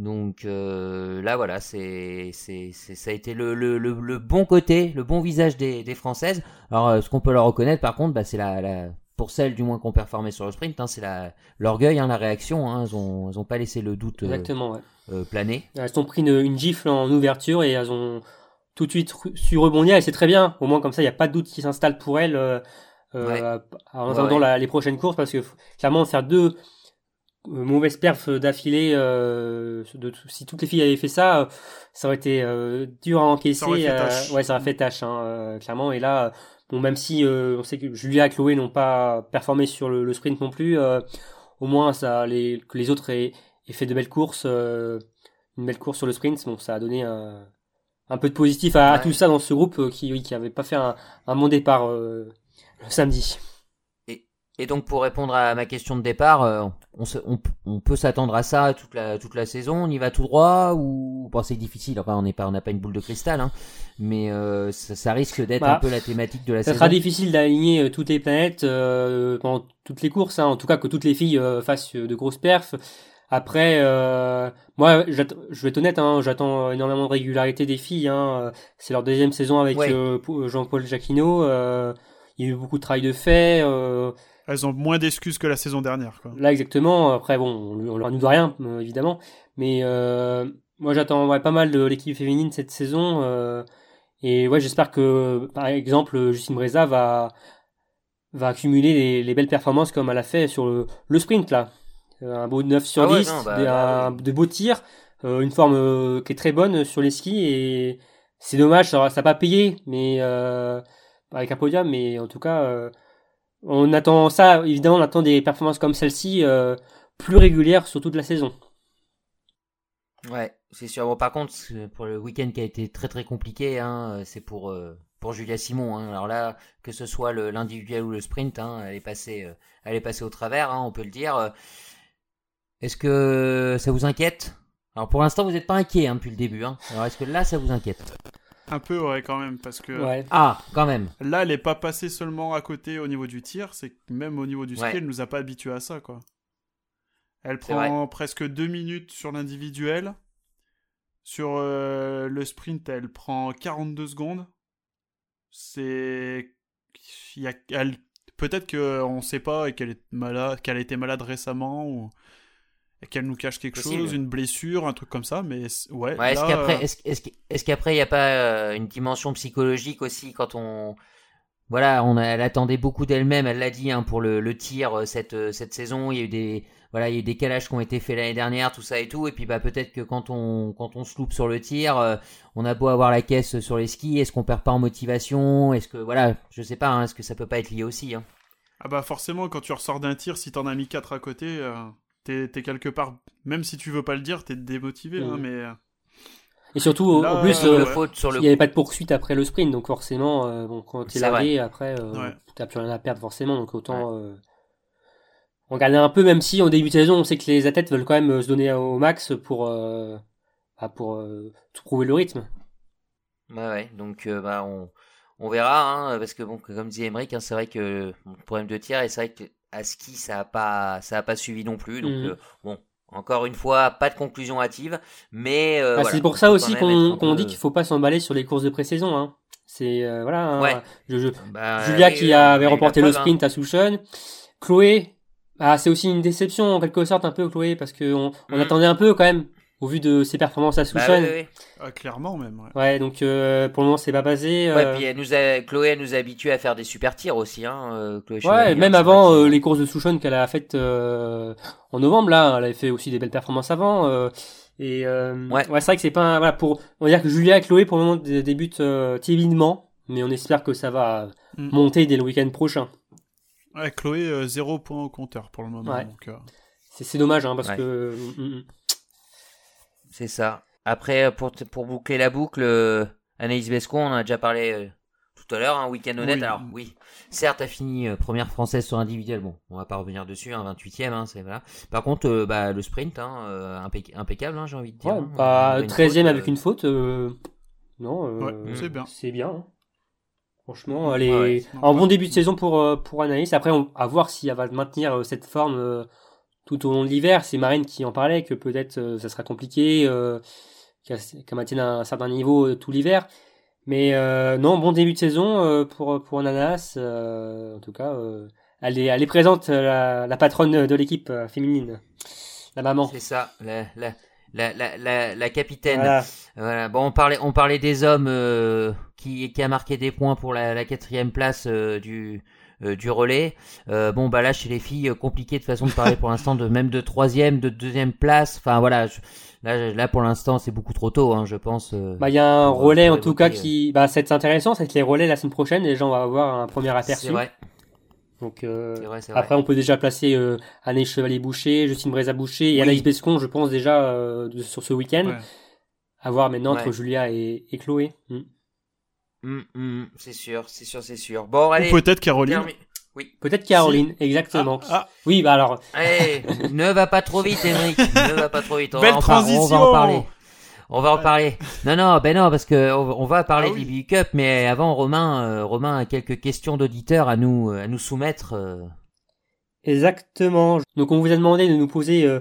Donc euh, là voilà, c'est c'est c'est ça a été le, le, le, le bon côté, le bon visage des, des françaises. Alors euh, ce qu'on peut leur reconnaître par contre, bah, c'est la, la pour celles du moins qui ont performé sur le sprint, hein, c'est la l'orgueil, hein, la réaction. Hein, elles ont elles ont pas laissé le doute euh, exactement ouais. euh, planer. Elles ont pris une, une gifle en ouverture et elles ont tout de suite su rebondir et c'est très bien. Au moins comme ça, il n'y a pas de doute qui s'installe pour elles euh, Ouais. en attendant ouais. les prochaines courses parce que clairement faire deux euh, mauvaises perfs d'affilée, euh, de, si toutes les filles avaient fait ça, euh, ça aurait été euh, dur à encaisser. Ça aurait fait euh, tâche. ouais, ça aurait fait tâche, hein, euh, clairement. Et là, bon, même si euh, on sait que Julia et Chloé n'ont pas performé sur le, le sprint non plus, euh, au moins ça, les, que les autres aient, aient fait de belles courses, euh, une belle course sur le sprint, bon, ça a donné un, un peu de positif à, tout ça dans ce groupe euh, qui, oui, qui avait pas fait un, un bon départ euh, le samedi. Et donc pour répondre à ma question de départ, euh, on, se- on, on peut s'attendre à ça toute la, toute la saison. On y va tout droit ou bon c'est difficile. Enfin on n'est pas on n'a pas une boule de cristal, hein, mais euh, ça, ça risque d'être Bah, un peu la thématique de la Ça saison. sera difficile d'aligner euh, toutes les planètes euh, pendant toutes les courses, hein. en tout cas que toutes les filles euh, fassent euh, de grosses perfs. Après, euh, moi, je vais être honnête, hein, j'attends énormément de régularité des filles. Hein. C'est leur deuxième saison avec Ouais. euh, Jean-Paul Jacquinot. euh, il y a eu beaucoup de travail de fait. Elles ont moins d'excuses que la saison dernière. Quoi. Là exactement. Après bon, on, leur nous doit rien euh, évidemment, mais euh, moi j'attends ouais, pas mal de l'équipe féminine cette saison. euh, et ouais, j'espère que par exemple Justine Breza va va accumuler les, les belles performances comme elle a fait sur le, le sprint là. Un beau 9 sur Ah ouais, 10, non, bah, des- bah, un- de beaux tirs, euh, une forme euh, qui est très bonne sur les skis et c'est dommage, ça n'a pas payé, mais euh, avec un podium, mais en tout cas, euh, on attend ça, évidemment, on attend des performances comme celle-ci euh, plus régulières sur toute la saison. Ouais, c'est sûr. Bon, par contre, pour le week-end qui a été très très compliqué, hein, c'est pour euh, pour Julia Simon. Hein. Alors là, que ce soit l'individuel ou le sprint, hein, elle est passée, euh, elle est passée au travers, on peut le dire. Est-ce que ça vous inquiète? Alors pour l'instant, vous n'êtes pas inquiet depuis le début. Alors est-ce que là, ça vous inquiète? Un peu, ouais, quand même, parce que Ouais. Ah, quand même. là, elle est pas passée seulement à côté au niveau du tir, c'est que même au niveau du ski, Ouais. elle nous a pas habitués à ça, quoi. Elle prend presque deux minutes sur l'individuel. Sur euh, le sprint, elle prend 42 secondes. C'est. il Y a... elle... Peut-être qu'on sait pas et qu'elle est malade, qu'elle a été malade récemment ou qu'elle nous cache quelque Possible. chose, une blessure, un truc comme ça. Mais ouais. Ouais, est-ce qu'après, euh, est-ce, est-ce, qu'- est-ce qu'après, il n'y a pas euh, une dimension psychologique aussi quand on. Voilà, on a- elle attendait beaucoup d'elle-même, elle l'a dit, hein, pour le, le tir euh, cette, cette saison. Il y a eu des. Voilà, il y a eu des calages qui ont été faits l'année dernière, tout ça et tout. Et puis, bah, peut-être que quand on, quand on se loupe sur le tir, euh, on a beau avoir la caisse sur les skis, est-ce qu'on perd pas en motivation? Est-ce que, voilà, je sais pas, hein, est-ce que ça peut pas être lié aussi hein? Ah bah forcément, quand tu ressors d'un tir, si t'en as mis 4 à côté, euh, t'es quelque part, même si tu veux pas le dire, t'es démotivé, hein, Mhm. mais... euh, Et surtout, Là, en plus, euh, euh, ouais. faute sur il n'y avait pas de poursuite après le sprint, donc forcément, euh, bon, quand t'es largué, après, euh, Ouais. t'as plus rien à perdre forcément, donc autant euh, regarder un peu, même si en début de saison, on sait que les athlètes veulent quand même se donner au max pour, euh, bah, pour euh, trouver le rythme. Ouais, ouais. Donc, euh, bah, on, on verra, hein, parce que bon, comme disait Emmerich, hein, c'est vrai que le problème de tir, et c'est vrai que à ski, ça a pas, ça a pas suivi non plus. Donc, Mhm. euh, bon, encore une fois, pas de conclusion hâtive, mais euh, Ah, voilà, c'est pour ça aussi qu'on dit qu'il faut pas s'emballer sur les courses de pré-saison. Hein. C'est euh, voilà. hein, Ouais. je- je- Bah, Julia oui, qui on avait remporté le hein. sprint à Souchon. Chloé, ah, c'est aussi une déception en quelque sorte un peu Chloé parce que on, on Mhm. attendait un peu quand même au vu de ses performances à Bah, Souchon. oui, oui, oui. ah, clairement même, ouais. Ouais, donc euh, pour le moment c'est pas basé. Ouais, euh, puis elle nous a, Chloé, elle nous a habitués à faire des super tirs aussi, hein, euh, Chloé Ouais, même hein, avant euh, les courses de Souchon qu'elle a faites euh, en novembre là, elle avait fait aussi des belles performances avant. euh, et euh, Ouais. c'est vrai que c'est pas un- voilà pour on va dire que Julia et Chloé pour le moment dé- débutent euh, timidement, mais on espère que ça va Mm. monter dès le week-end prochain. Ouais, Chloé, euh, zéro point au compteur pour le moment. Ouais. donc, euh, C'est dommage hein, parce Ouais. que mm, mm, C'est ça. Après, euh, pour, pour boucler la boucle, euh, Anaïs Bescon, on en a déjà parlé euh, tout à l'heure, un week-end honnête. Oui. Alors, oui, certes, a fini euh, première française sur individuel. Bon, on va pas revenir dessus, hein, 28ème, hein, c'est voilà. Par contre, euh, bah, le sprint, hein, euh, impec- impeccable, hein, j'ai envie de dire. Ouais, hein. bah, Une 13 faute, avec euh, une faute, euh, non, euh, Ouais, c'est bien. C'est bien. hein. Franchement, elle est Ouais, ouais, c'est un bon début de saison pour, pour Anaïs. Après, on, à voir si elle va maintenir euh, cette forme euh, tout au long de l'hiver. C'est Marine qui en parlait, que peut-être euh, ça sera compliqué, euh, qu'elle maintienne un certain niveau euh, tout l'hiver. Mais non, bon début de saison pour, pour Ananas. en tout cas, elle, est, elle est présente, la, la patronne de l'équipe féminine. La maman. C'est ça, la, la, la, la, la, la capitaine. Voilà. Voilà. Bon, on parlait, on parlait des hommes euh, qui, qui a marqué des points pour la, la quatrième place euh, du, euh, du relais. Euh, bon, bah là, chez les filles, euh, compliqué de façon de parler pour l'instant de même de troisième, de deuxième place. Enfin voilà, je- là, là pour l'instant, c'est beaucoup trop tôt, hein, je pense. euh. Bah, il y a un euh, relais en tout cas qui, bah, c'est intéressant, c'est que les relais la semaine prochaine, les gens vont avoir un premier aperçu. c'est vrai, Donc euh, vrai, après, on peut déjà placer euh, Anaïs Chevalier Boucher, Justine Breza Boucher et Oui. Anaïs Bescon, je pense déjà euh, de- sur ce week-end. Ouais. à voir maintenant entre Ouais. Julia et, et Chloé. Mm. Hum, hum, c'est sûr, c'est sûr, c'est sûr. Bon, allez. Ou peut-être Caroline. termi- Peut-être Caroline, exactement. Ah, Oui, bah alors, Allez, ne va pas trop vite, Émeric. Ne va pas trop vite. On Belle va en par- On va transition. en parler. On va en parler. Non, non, ben non, parce que on va parler Ah oui. du BB Cup, mais avant, Romain, euh, Romain a quelques questions d'auditeurs à nous, à nous soumettre. euh. exactement. Donc on vous a demandé de nous poser euh,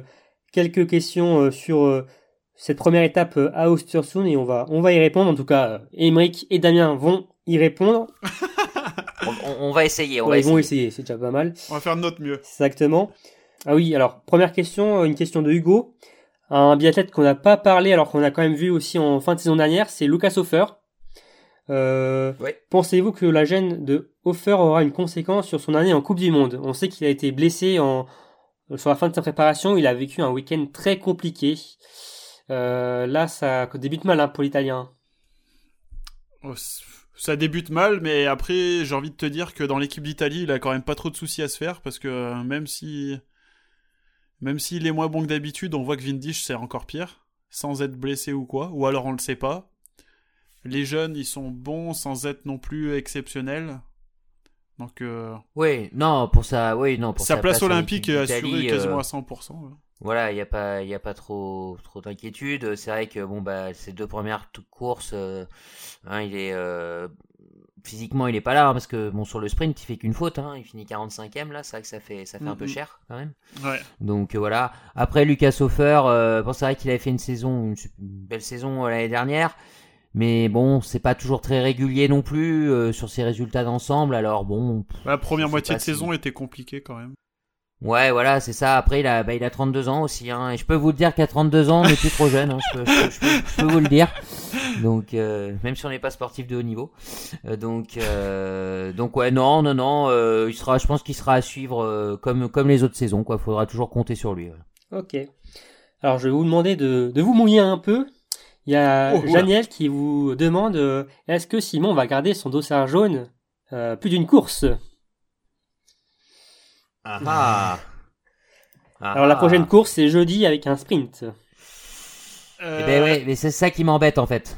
quelques questions euh, sur euh, cette première étape euh, à Ostersund et on va, on va y répondre. En tout cas, euh, Émeric et Damien vont y répondre. On, va essayer, on Ouais, va ils vont essayer. essayer, c'est déjà pas mal. on va faire de notre mieux. Exactement. Ah oui, alors première question, euh, une question de Hugo, un biathlète qu'on n'a pas parlé alors qu'on a quand même vu aussi en fin de saison dernière, c'est Lucas Hofer. Euh, Ouais. Pensez-vous que la gêne de Hofer aura une conséquence sur son année en Coupe du Monde? On sait qu'il a été blessé en sur la fin de sa préparation, il a vécu un week-end très compliqué. Euh, là, ça débute mal hein, pour l'Italien. Oh, Ça débute mal, mais après, j'ai envie de te dire que dans l'équipe d'Italie, il a quand même pas trop de soucis à se faire parce que euh, même si. Même s'il est moins bon que d'habitude, on voit que Vindish c'est encore pire, sans être blessé ou quoi, ou alors on le sait pas. Les jeunes, ils sont bons sans être non plus exceptionnels. Donc, euh, Oui, non, pour ça, oui, non, pour sa place olympique est assurée quasiment euh, à 100%. là. Voilà, il y a pas, il y a pas trop, trop d'inquiétude. C'est vrai que bon bah ces deux premières courses, euh, hein, il est euh, physiquement il est pas là hein, parce que bon sur le sprint il fait qu'une faute, hein, il finit 45e là, c'est vrai que ça fait, ça fait un peu cher quand même. Ouais. Donc euh, voilà. Après Lucas Hofer, bon c'est vrai qu'il avait fait une saison, une, belle saison l'année dernière. Mais bon, c'est pas toujours très régulier non plus sur ses résultats d'ensemble. Alors bon, La première moitié de si- saison était compliquée quand même. Ouais, voilà, c'est ça. Après, il a, bah, il a 32 ans aussi. Hein. Et je peux vous le dire qu'à 32 ans, on n'est plus trop jeune. Hein. Je, peux, je, peux, je peux- je peux vous le dire. Donc, euh, même si on n'est pas sportif de haut niveau. Euh, donc, euh, donc ouais, non, non, non. euh, il sera, je pense qu'il sera à suivre euh, comme, comme les autres saisons. Quoi, faudra toujours compter sur lui. ouais. Ok. Alors je vais vous demander de, de vous mouiller un peu. Il y a Oh, oula. Janiel qui vous demande euh, est-ce que Simon va garder son dossard jaune euh, plus d'une course? Ah ah. Alors la prochaine course c'est jeudi avec un sprint. Euh, Eh ben ouais, mais c'est ça qui m'embête en fait.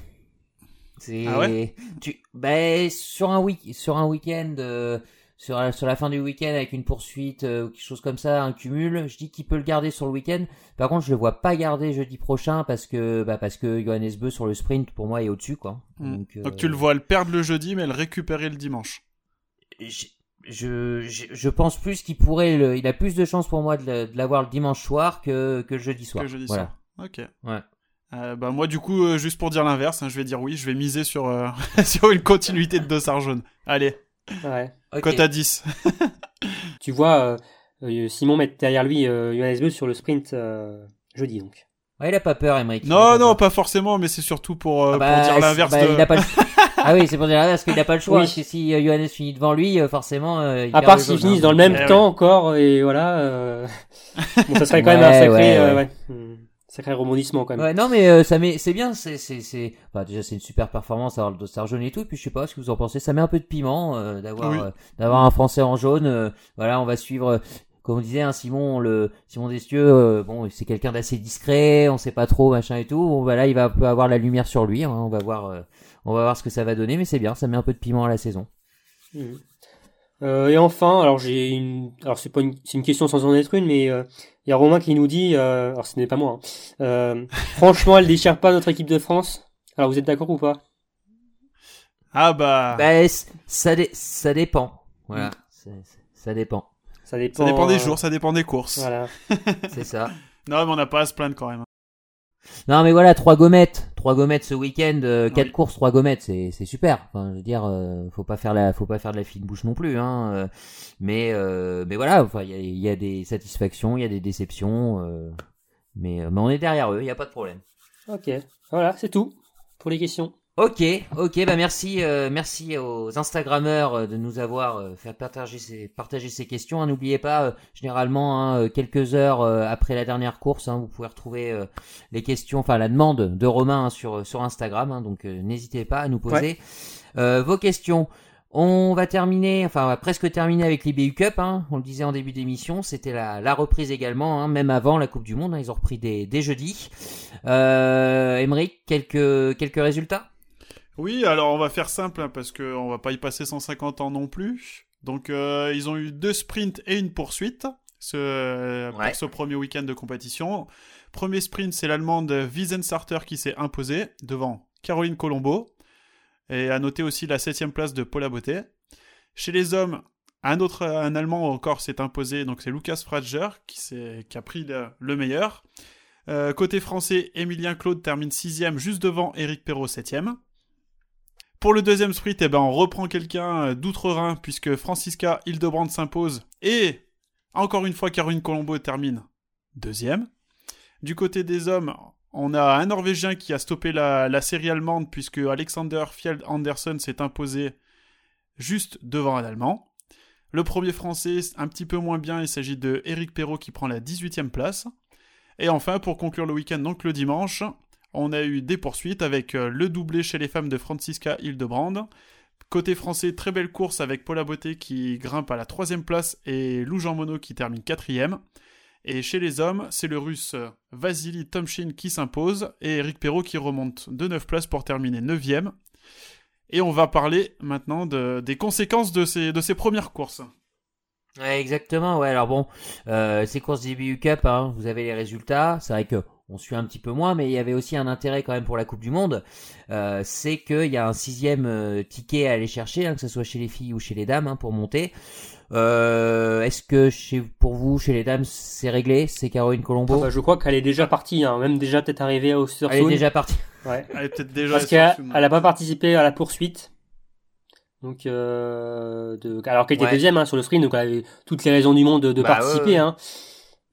C'est Ah ouais? tu ben sur un week sur un week-end euh, sur la- sur la fin du week-end avec une poursuite euh, ou quelque chose comme ça, un cumul, je dis qu'il peut le garder sur le week-end. Par contre, je le vois pas garder jeudi prochain parce que bah parce que Johannes Beu sur le sprint pour moi est au-dessus quoi. Hmm. Donc, euh, Donc tu le vois le perdre le jeudi, mais le récupérer le dimanche. Je, je, pense plus qu'il pourrait le, il a plus de chances pour moi de l'avoir le dimanche soir que que le jeudi soir. Que jeudi voilà. soir. Ok. Ouais. Euh, bah moi du coup, euh, juste pour dire l'inverse, hein, je vais dire oui, je vais miser sur, euh, sur une continuité de dossard jaune. Allez, Ouais. Ok. cote à 10. Tu vois Simon mettre derrière lui euh, Johannes Beu sur le sprint euh, jeudi donc. Ouais, il a pas peur, Emmerich. Non, pas non, peur. pas forcément, mais c'est surtout pour, euh, Ah bah, pour dire l'inverse bah, de... il a pas le- Ah oui, c'est pour dire l'inverse qu'il n'a pas le choix. Oui. Parce que si euh, Johannes finit devant lui, euh, forcément. euh, il À part s'ils finissent dans le même Eh temps encore et voilà. euh, bon, ça serait quand même un sacré, ouais, euh, hmm, sacré rebondissement quand même. Ouais, non, mais euh, ça met, c'est bien, c'est, c'est, c'est, enfin, déjà, c'est une super performance d'avoir le dossard jaune et tout. Puis je sais pas ce que vous en pensez. Ça met un peu de piment euh, d'avoir, Oui. euh, d'avoir un Français en jaune. euh, voilà, on va suivre. comme on disait, hein, Simon, le Simon Destieux, euh, bon, c'est quelqu'un d'assez discret, on sait pas trop, machin et tout. Bon, voilà, il va peut avoir la lumière sur lui. hein, on va voir, euh, on va voir ce que ça va donner, mais c'est bien, ça met un peu de piment à la saison. Mhm. Euh, et enfin, alors j'ai une, alors c'est pas une, c'est une question sans en être une, mais euh, il y a Romain qui nous dit, euh, alors ce n'est pas moi, hein, euh, franchement, elle déchire pas notre équipe de France. Alors vous êtes d'accord ou pas? Ah bah... Bah, ça, dé- ça dépend. Voilà, c'est- c'est- ça dépend. Ça dépend. ça dépend des euh, jours, ça dépend des courses. Voilà. C'est ça. Non, mais on n'a pas à se plaindre quand même. Non, mais voilà, trois gommettes, trois gommettes ce week-end, euh, quatre Oui. courses, trois gommettes, c'est c'est super. Enfin, je veux dire, euh, faut pas faire la, faut pas faire de la fine bouche non plus, hein. euh, mais euh, mais voilà, enfin, il y a, il y a des satisfactions, il y a des déceptions, mais mais on est derrière eux, il y a pas de problème. Ok. Voilà, c'est tout pour les questions. Ok, ok, bah merci, euh, merci aux Instagrammeurs euh, de nous avoir euh, fait partager ces, partager ces questions. hein. N'oubliez pas, euh, généralement, hein, euh, quelques heures euh, après la dernière course, hein, vous pouvez retrouver euh, les questions, enfin la demande de Romain hein, sur sur Instagram. hein. donc euh, n'hésitez pas à nous poser euh, vos questions. On va terminer, enfin on va presque terminer avec l'IBU Cup, hein. on le disait en début d'émission, c'était la, la, reprise également, hein, même avant la Coupe du Monde, hein, ils ont repris des, des jeudis. Euh, Emeric, quelques, quelques résultats? Oui, alors on va faire simple, parce qu'on va pas y passer 150 ans non plus. Donc euh, ils ont eu deux sprints et une poursuite ce, pour ce premier week-end de compétition. Premier sprint, c'est l'Allemande Wiesenssarter qui s'est imposée devant Caroline Colombo. Et à noter aussi la septième place de Paula Beauté. Chez les hommes, un autre, un Allemand encore s'est imposé, donc c'est Lucas Frager qui, qui, a pris le, meilleur. Euh, côté français, Emilien Claude termine sixième, juste devant Eric Perrault septième. Pour le deuxième sprint, eh ben, on reprend quelqu'un d'outre-Rhin, puisque Francisca Hildebrand s'impose, et encore une fois, Caroline Colombo termine deuxième. Du côté des hommes, on a un Norvégien qui a stoppé la, série allemande puisque Alexander Fjeld Andersen s'est imposé juste devant un Allemand. Le premier français, un petit peu moins bien, il s'agit de Eric Perrault qui prend la 18e place. Et enfin, pour conclure le week-end, donc le dimanche, on a eu des poursuites avec euh, le doublé chez les femmes de Francisca Hildebrand. Côté français, très belle course avec Paula Beauté qui grimpe à la troisième place et Lou Jean Monod qui termine quatrième. Et chez les hommes, c'est le russe Vasily Tomchin qui s'impose et Eric Perrault qui remonte de 9 places pour terminer 9ème. Et on va parler maintenant des conséquences de ces, premières courses. Exactement, ouais. Alors bon, euh, ces courses DBU Cup, hein, vous avez les résultats. C'est vrai que on suit un petit peu moins, mais il y avait aussi un intérêt quand même pour la Coupe du Monde. Euh, c'est qu'il y a un sixième euh, ticket à aller chercher, hein, que ce soit chez les filles ou chez les dames, hein, pour monter. Euh, est-ce que chez, pour vous, chez les dames, c'est réglé? C'est Caroline Colombo? Ah bah, Je crois qu'elle est déjà partie, hein, même déjà peut-être arrivée à Ostersund. Elle est déjà partie. Ouais. Elle est peut-être déjà Parce qu'elle n'a pas participé à la poursuite. Donc, euh, de, alors qu'elle était deuxième hein, sur le sprint, donc elle avait toutes les raisons du monde de, bah, participer. Hein.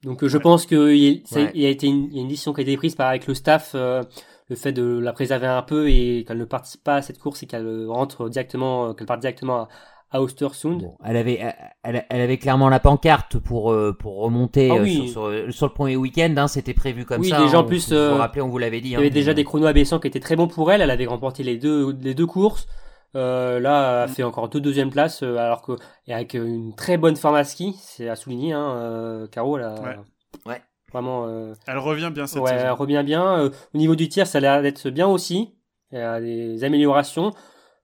Donc, je pense qu'il y, y, a été une, une, décision qui a été prise par avec le staff, euh, le fait de la préserver un peu et qu'elle ne participe pas à cette course et qu'elle rentre directement, qu'elle parte directement à, à Ostersund. elle avait, elle, elle, avait clairement la pancarte pour euh, pour remonter ah euh, sur, sur, sur, le premier week-end. Hein, C'était prévu comme oui, ça. Oui, déjà en hein, plus. Vous, euh, vous rappelez, on vous l'avait dit. Il y avait hein, déjà des chronos abaissants qui étaient très bons pour elle. Elle avait remporté les deux les deux courses. Euh, là, elle a fait encore deux deuxièmes places, euh, alors que et avec une très bonne forme à ski, c'est à souligner. Hein, euh, Caro, elle a, ouais. ouais. vraiment. Euh, elle revient bien cette ouais, saison. Elle revient bien. au niveau du tir, ça a l'air d'être bien aussi. Il y a des améliorations.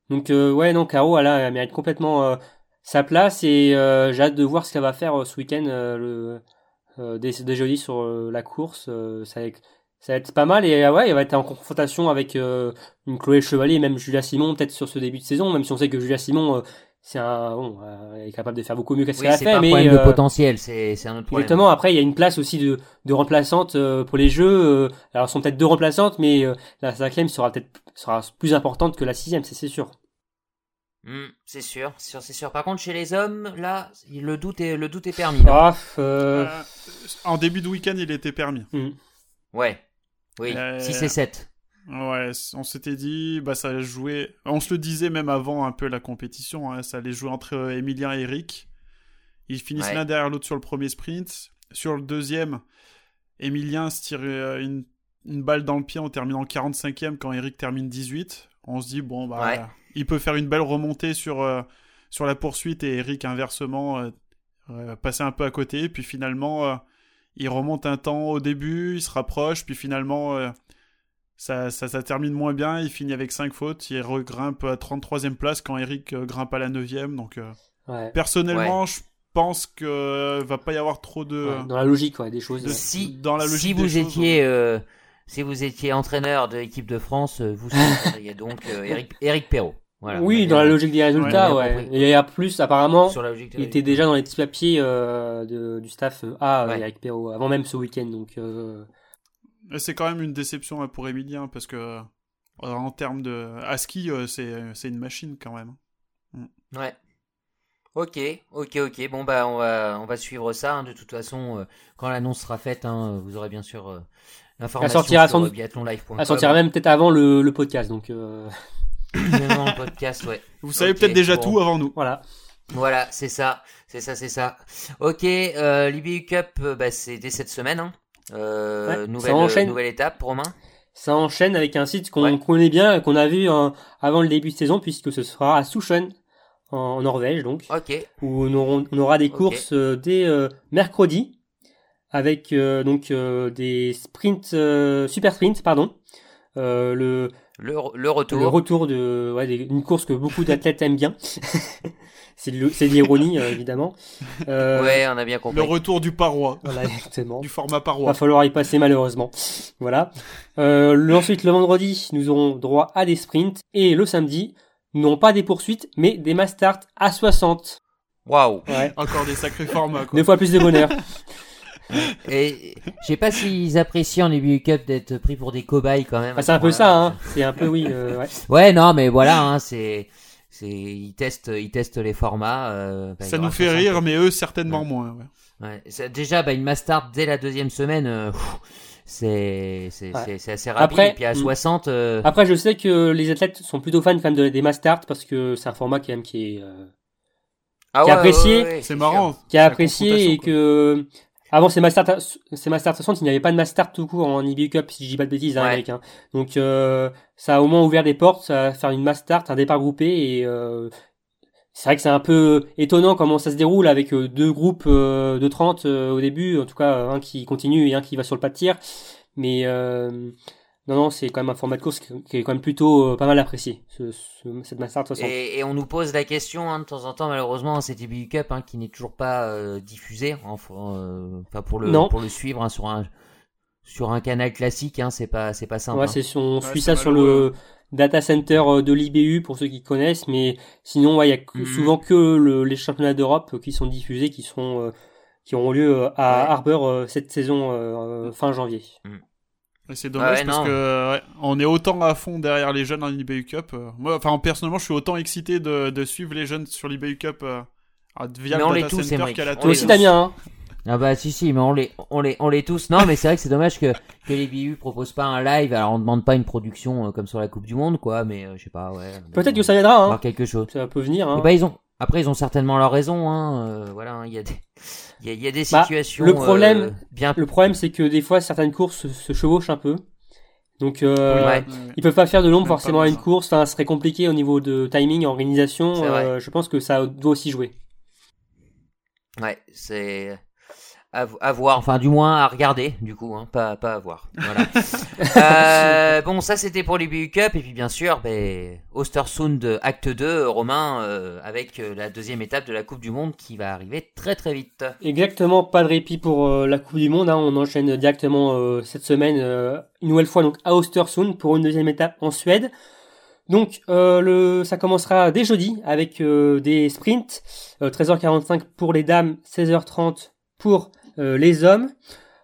Donc ouais, non, Caro, elle, elle mérite complètement sa place et euh, j'ai hâte de voir ce qu'elle va faire euh, ce week-end euh, le euh, jeudi sur euh, la course ça être, ça va être pas mal et ouais elle va être en confrontation avec une Chloé Chevalier et même Julia Simon peut-être sur ce début de saison même si on sait que Julia Simon c'est un bon elle est capable de faire beaucoup mieux qu'est-ce oui, qu'elle a fait pas un mais problème de potentiel c'est c'est un autre problème exactement après il y a une place aussi de de remplaçante pour les jeux alors sont peut-être deux remplaçantes mais la cinquième sera peut-être sera plus importante que la sixième c'est c'est sûr Mmh, c'est sûr, c'est sûr, c'est sûr. Par contre, chez les hommes, là, le doute est, le doute est permis. Ah, euh... Euh, en début de week-end, il était permis. mm. Ouais. Oui, Euh, 6 et 7. Ouais, on s'était dit, bah ça allait jouer. On se le disait même avant un peu la compétition, hein, ça allait jouer entre euh, Emilien et Eric. Ils finissent Ouais. l'un derrière l'autre sur le premier sprint. Sur le deuxième, Emilien se tire euh, une, une balle dans le pied en terminant 45e quand Eric termine 18. On se dit, bon, bah, Ouais. il peut faire une belle remontée sur, euh, sur la poursuite et Eric, inversement, euh, euh, passer un peu à côté. Puis finalement, euh, il remonte un temps au début, il se rapproche, puis finalement, euh, ça, ça, ça termine moins bien. Il finit avec 5 fautes, il regrimpe à 33e place quand Eric euh, grimpe à la 9e. Donc, euh, ouais. personnellement, je pense que va pas y avoir trop de. Ouais, dans la logique ouais, des choses de- Si, dans la logique si des vous choses, étiez, euh, si vous étiez entraîneur de l'équipe de France, vous seriez donc euh, Eric, Eric Perrault. Voilà. oui, dans la logique des résultats, ouais. Et il y a plus, apparemment, Sur la logique il était déjà dans les petits papiers euh, de, du staff euh, A, Ouais. Eric Perrault, avant même ce week-end. Donc, euh, C'est quand même une déception pour Emilien parce que euh, en termes de euh, c'est c'est une machine quand même. Ouais. Ok, ok, ok. Bon bah on va on va suivre ça. hein. De toute façon, euh, quand l'annonce sera faite, hein, vous aurez bien sûr euh, l'information sortira sur sans euh, doute- biathlonlive.com. elle sortira même peut-être avant le, le podcast. Donc, euh, Même en podcast, ouais. Vous savez peut-être déjà bon. tout avant nous. voilà. Voilà, c'est ça, c'est ça, c'est ça. Ok, euh, l'IBU Cup, euh, bah, c'est dès cette semaine. Hein. Euh, Ouais, ça nouvelle, enchaîne. nouvelle étape, Romain. Ça enchaîne avec un site qu'on Ouais. connaît bien, qu'on a vu euh, avant le début de saison, puisque ce sera à Souchon, en Norvège, donc, Ok. où on, aura des courses euh, dès euh, mercredi, avec euh, donc euh, des sprints, euh, super sprints, pardon. Euh, le, Le, le retour. le retour de ouais, des- une course que beaucoup d'athlètes aiment bien. c'est de, l'ironie, euh, évidemment. Euh, Ouais, on a bien compris. Le retour du paroi, Voilà, exactement. du format Va paroi. falloir y passer malheureusement. Voilà. Euh, le- ensuite, le vendredi, nous aurons droit à des sprints. Et le samedi, non pas des poursuites, mais des mass start à 60. Waouh. Ouais. Encore des sacrés formats, quoi. Deux fois plus de bonheur. Et je sais pas s'ils apprécient en EBU Cup d'être pris pour des cobayes quand même. Ah, c'est un peu ça, hein. C'est un peu, oui, euh, ouais. Ouais, non, mais voilà, hein, c'est, c'est, ils testent, ils testent les formats. Euh, bah, Ça nous fait 60. rire, mais eux, certainement moins. ouais. Ouais, c'est- déjà, bah, une master dès la deuxième semaine, euh, pff, c'est, c'est, Ouais. c'est, c'est assez rapide. Après, et puis à mm. 60, euh, Après, je sais que les athlètes sont plutôt fans quand même de, des mass start parce que c'est un format quand même qui est, euh, ah qui est apprécié, C'est marrant. qui la apprécié et que avant ces Masters ces Masters 60 il n'y avait pas de Master tout court en IBU Cup si je dis pas de bêtises hein, Ouais. américain donc euh, ça a au moins ouvert des portes ça va faire une Master un départ groupé et euh, c'est vrai que c'est un peu étonnant comment ça se déroule avec euh, deux groupes euh, de 30 euh, au début en tout cas un qui continue et un qui va sur le pas de tir mais non non c'est quand même un format de course qui est quand même plutôt euh, pas mal apprécié ce, ce- cette Master 60 Et, et on nous pose la question hein, de temps en temps, malheureusement, cet EBU Cup hein, qui n'est toujours pas euh, diffusé, enfin, euh, pour le Non. pour le suivre hein, sur un sur un canal classique, hein, c'est pas c'est pas simple. Ouais, hein. c'est sur- on Ouais, suit ça sur le data center euh, de l'IBU pour ceux qui connaissent, mais sinon, ouais, il y a Mhm. souvent que le- les championnats d'Europe qui sont diffusés, qui sont euh, qui auront lieu à Ouais. Harbour euh, cette saison euh, fin janvier. Et c'est dommage Ah ouais, parce non. que ouais, on est autant à fond derrière les jeunes en IBU Cup. euh, Moi, enfin, personnellement, je suis autant excité de, de suivre les jeunes sur l'IBU Cup euh, via Mais le on les data tous, center qu'à la Toi aussi, tous. Damien, hein Ah bah si si mais on les on les on les tous non mais c'est vrai que c'est dommage que que les BU proposent pas un live alors on demande pas une production euh, comme sur la Coupe du Monde quoi mais euh, je sais pas ouais Peut-être que ça viendra, hein. quelque chose Ça peut venir, hein. Et bah ils ont après ils ont certainement leur raison hein euh, voilà hein, il y a des il y a, il y a des Bah, situations le problème- euh, bien Le problème, c'est que des fois, certaines courses se, se chevauchent un peu. Donc, euh, Ouais. Ils peuvent pas faire de l'ombre forcément à une course. Enfin, ce serait compliqué au niveau de timing, organisation. Euh, je pense que ça doit aussi jouer. ouais c'est à, à voir enfin du moins à regarder du coup hein, pas pas à voir voilà Euh, bon ça c'était pour les BU Cup et puis bien sûr ben Ostersund acte 2 Romain euh, avec euh, la deuxième étape de la Coupe du Monde qui va arriver très très vite Exactement, pas de répit pour euh, la Coupe du Monde. hein. On enchaîne directement euh, cette semaine, euh, une nouvelle fois donc à Östersund pour une deuxième étape en Suède. Donc euh, le, ça commencera dès jeudi avec euh, des sprints, euh, 13h45 pour les dames, 16h30 pour les hommes.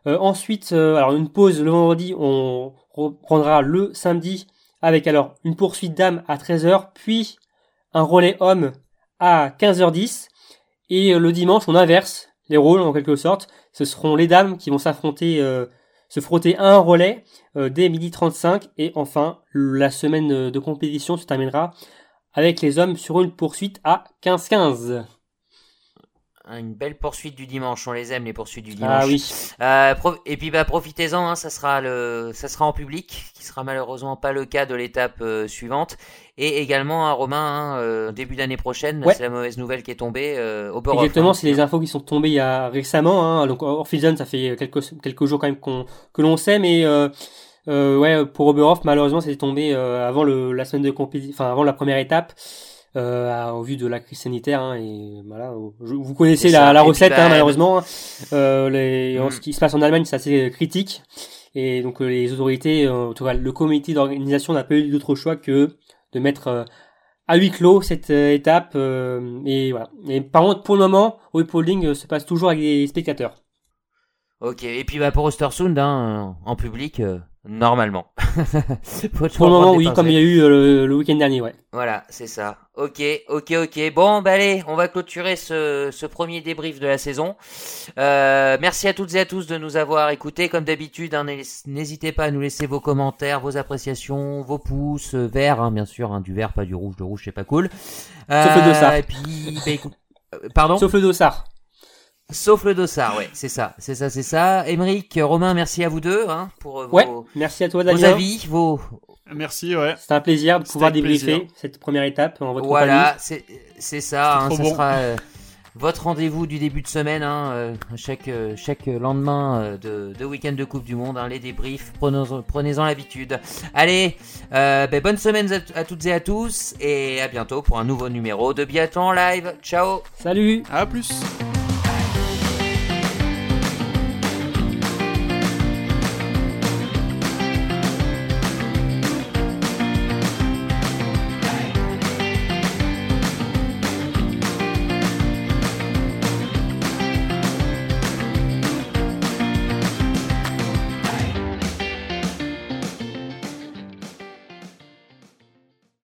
Euh, ensuite, euh, alors une pause le vendredi, on reprendra le samedi avec alors une poursuite dames à 13h, puis un relais homme à 15h10. Et euh, le dimanche, on inverse les rôles en quelque sorte. Ce seront les dames qui vont s'affronter, euh, se frotter à un relais euh, dès midi 35. Et enfin, la semaine euh, de compétition se terminera avec les hommes sur une poursuite à 15-15. Une belle poursuite du dimanche on les aime les poursuites du dimanche Ah oui. Euh, et puis bah profitez-en, hein, ça sera le, ça sera en public, qui sera malheureusement pas le cas de l'étape euh, suivante. Et également un Romain hein, euh, début d'année prochaine, Ouais. c'est la mauvaise nouvelle qui est tombée euh, au. Exactement, hein. c'est les infos qui sont tombées il y a récemment. Hein. Donc Orphison, ça fait quelques quelques jours quand même qu'on que l'on sait, mais euh, euh, ouais, pour Oberhof, malheureusement, c'est tombé euh, avant le la semaine de compétition, enfin avant la première étape. Euh, au vu de la crise sanitaire hein, et voilà je- vous connaissez la, recette bah, hein, malheureusement hein. euh, les, en Mm. ce qui se passe en Allemagne c'est assez critique et donc euh, les autorités euh, en tout cas le comité d'organisation n'a pas eu d'autre choix que de mettre euh, à huis clos cette étape euh, et voilà. Et par contre pour le moment, Polling euh, se passe toujours avec des spectateurs. Ok. Et puis bah pour Ostersund, hein, en public, euh, normalement. Pour le moment, oui, pincettes. comme il y a eu euh, le, le week-end dernier, ouais. Voilà, c'est ça. Ok, ok, ok. Bon, bah allez, on va clôturer ce, ce premier débrief de la saison. Euh, merci à toutes et à tous de nous avoir écoutés. Comme d'habitude, hein, n'hés- n'hésitez pas à nous laisser vos commentaires, vos appréciations, vos pouces, euh, verts, hein, bien sûr, hein, du vert, pas du rouge. Le rouge, c'est pas cool. Sauf le dossard. Et puis, bah, écoute- euh, pardon? Sauf le dossard. Sauf le dossard, ouais, c'est ça, c'est ça, c'est ça. Émeric, Romain, merci à vous deux hein, pour euh, vos, Ouais. Merci à toi, vos avis, vos, Merci, ouais. C'était un plaisir de pouvoir débriefer cette première étape en votre Voilà, c'est c'est ça. Hein, trop ce bon. sera euh, votre rendez-vous du début de semaine. Hein, euh, chaque euh, chaque lendemain euh, de, de week-end de Coupe du Monde, hein, les débriefs. Prenez-en l'habitude. Allez, euh, ben, bonne semaine à, à toutes et à tous et à bientôt pour un nouveau numéro de Biathlon live. Ciao. Salut À plus.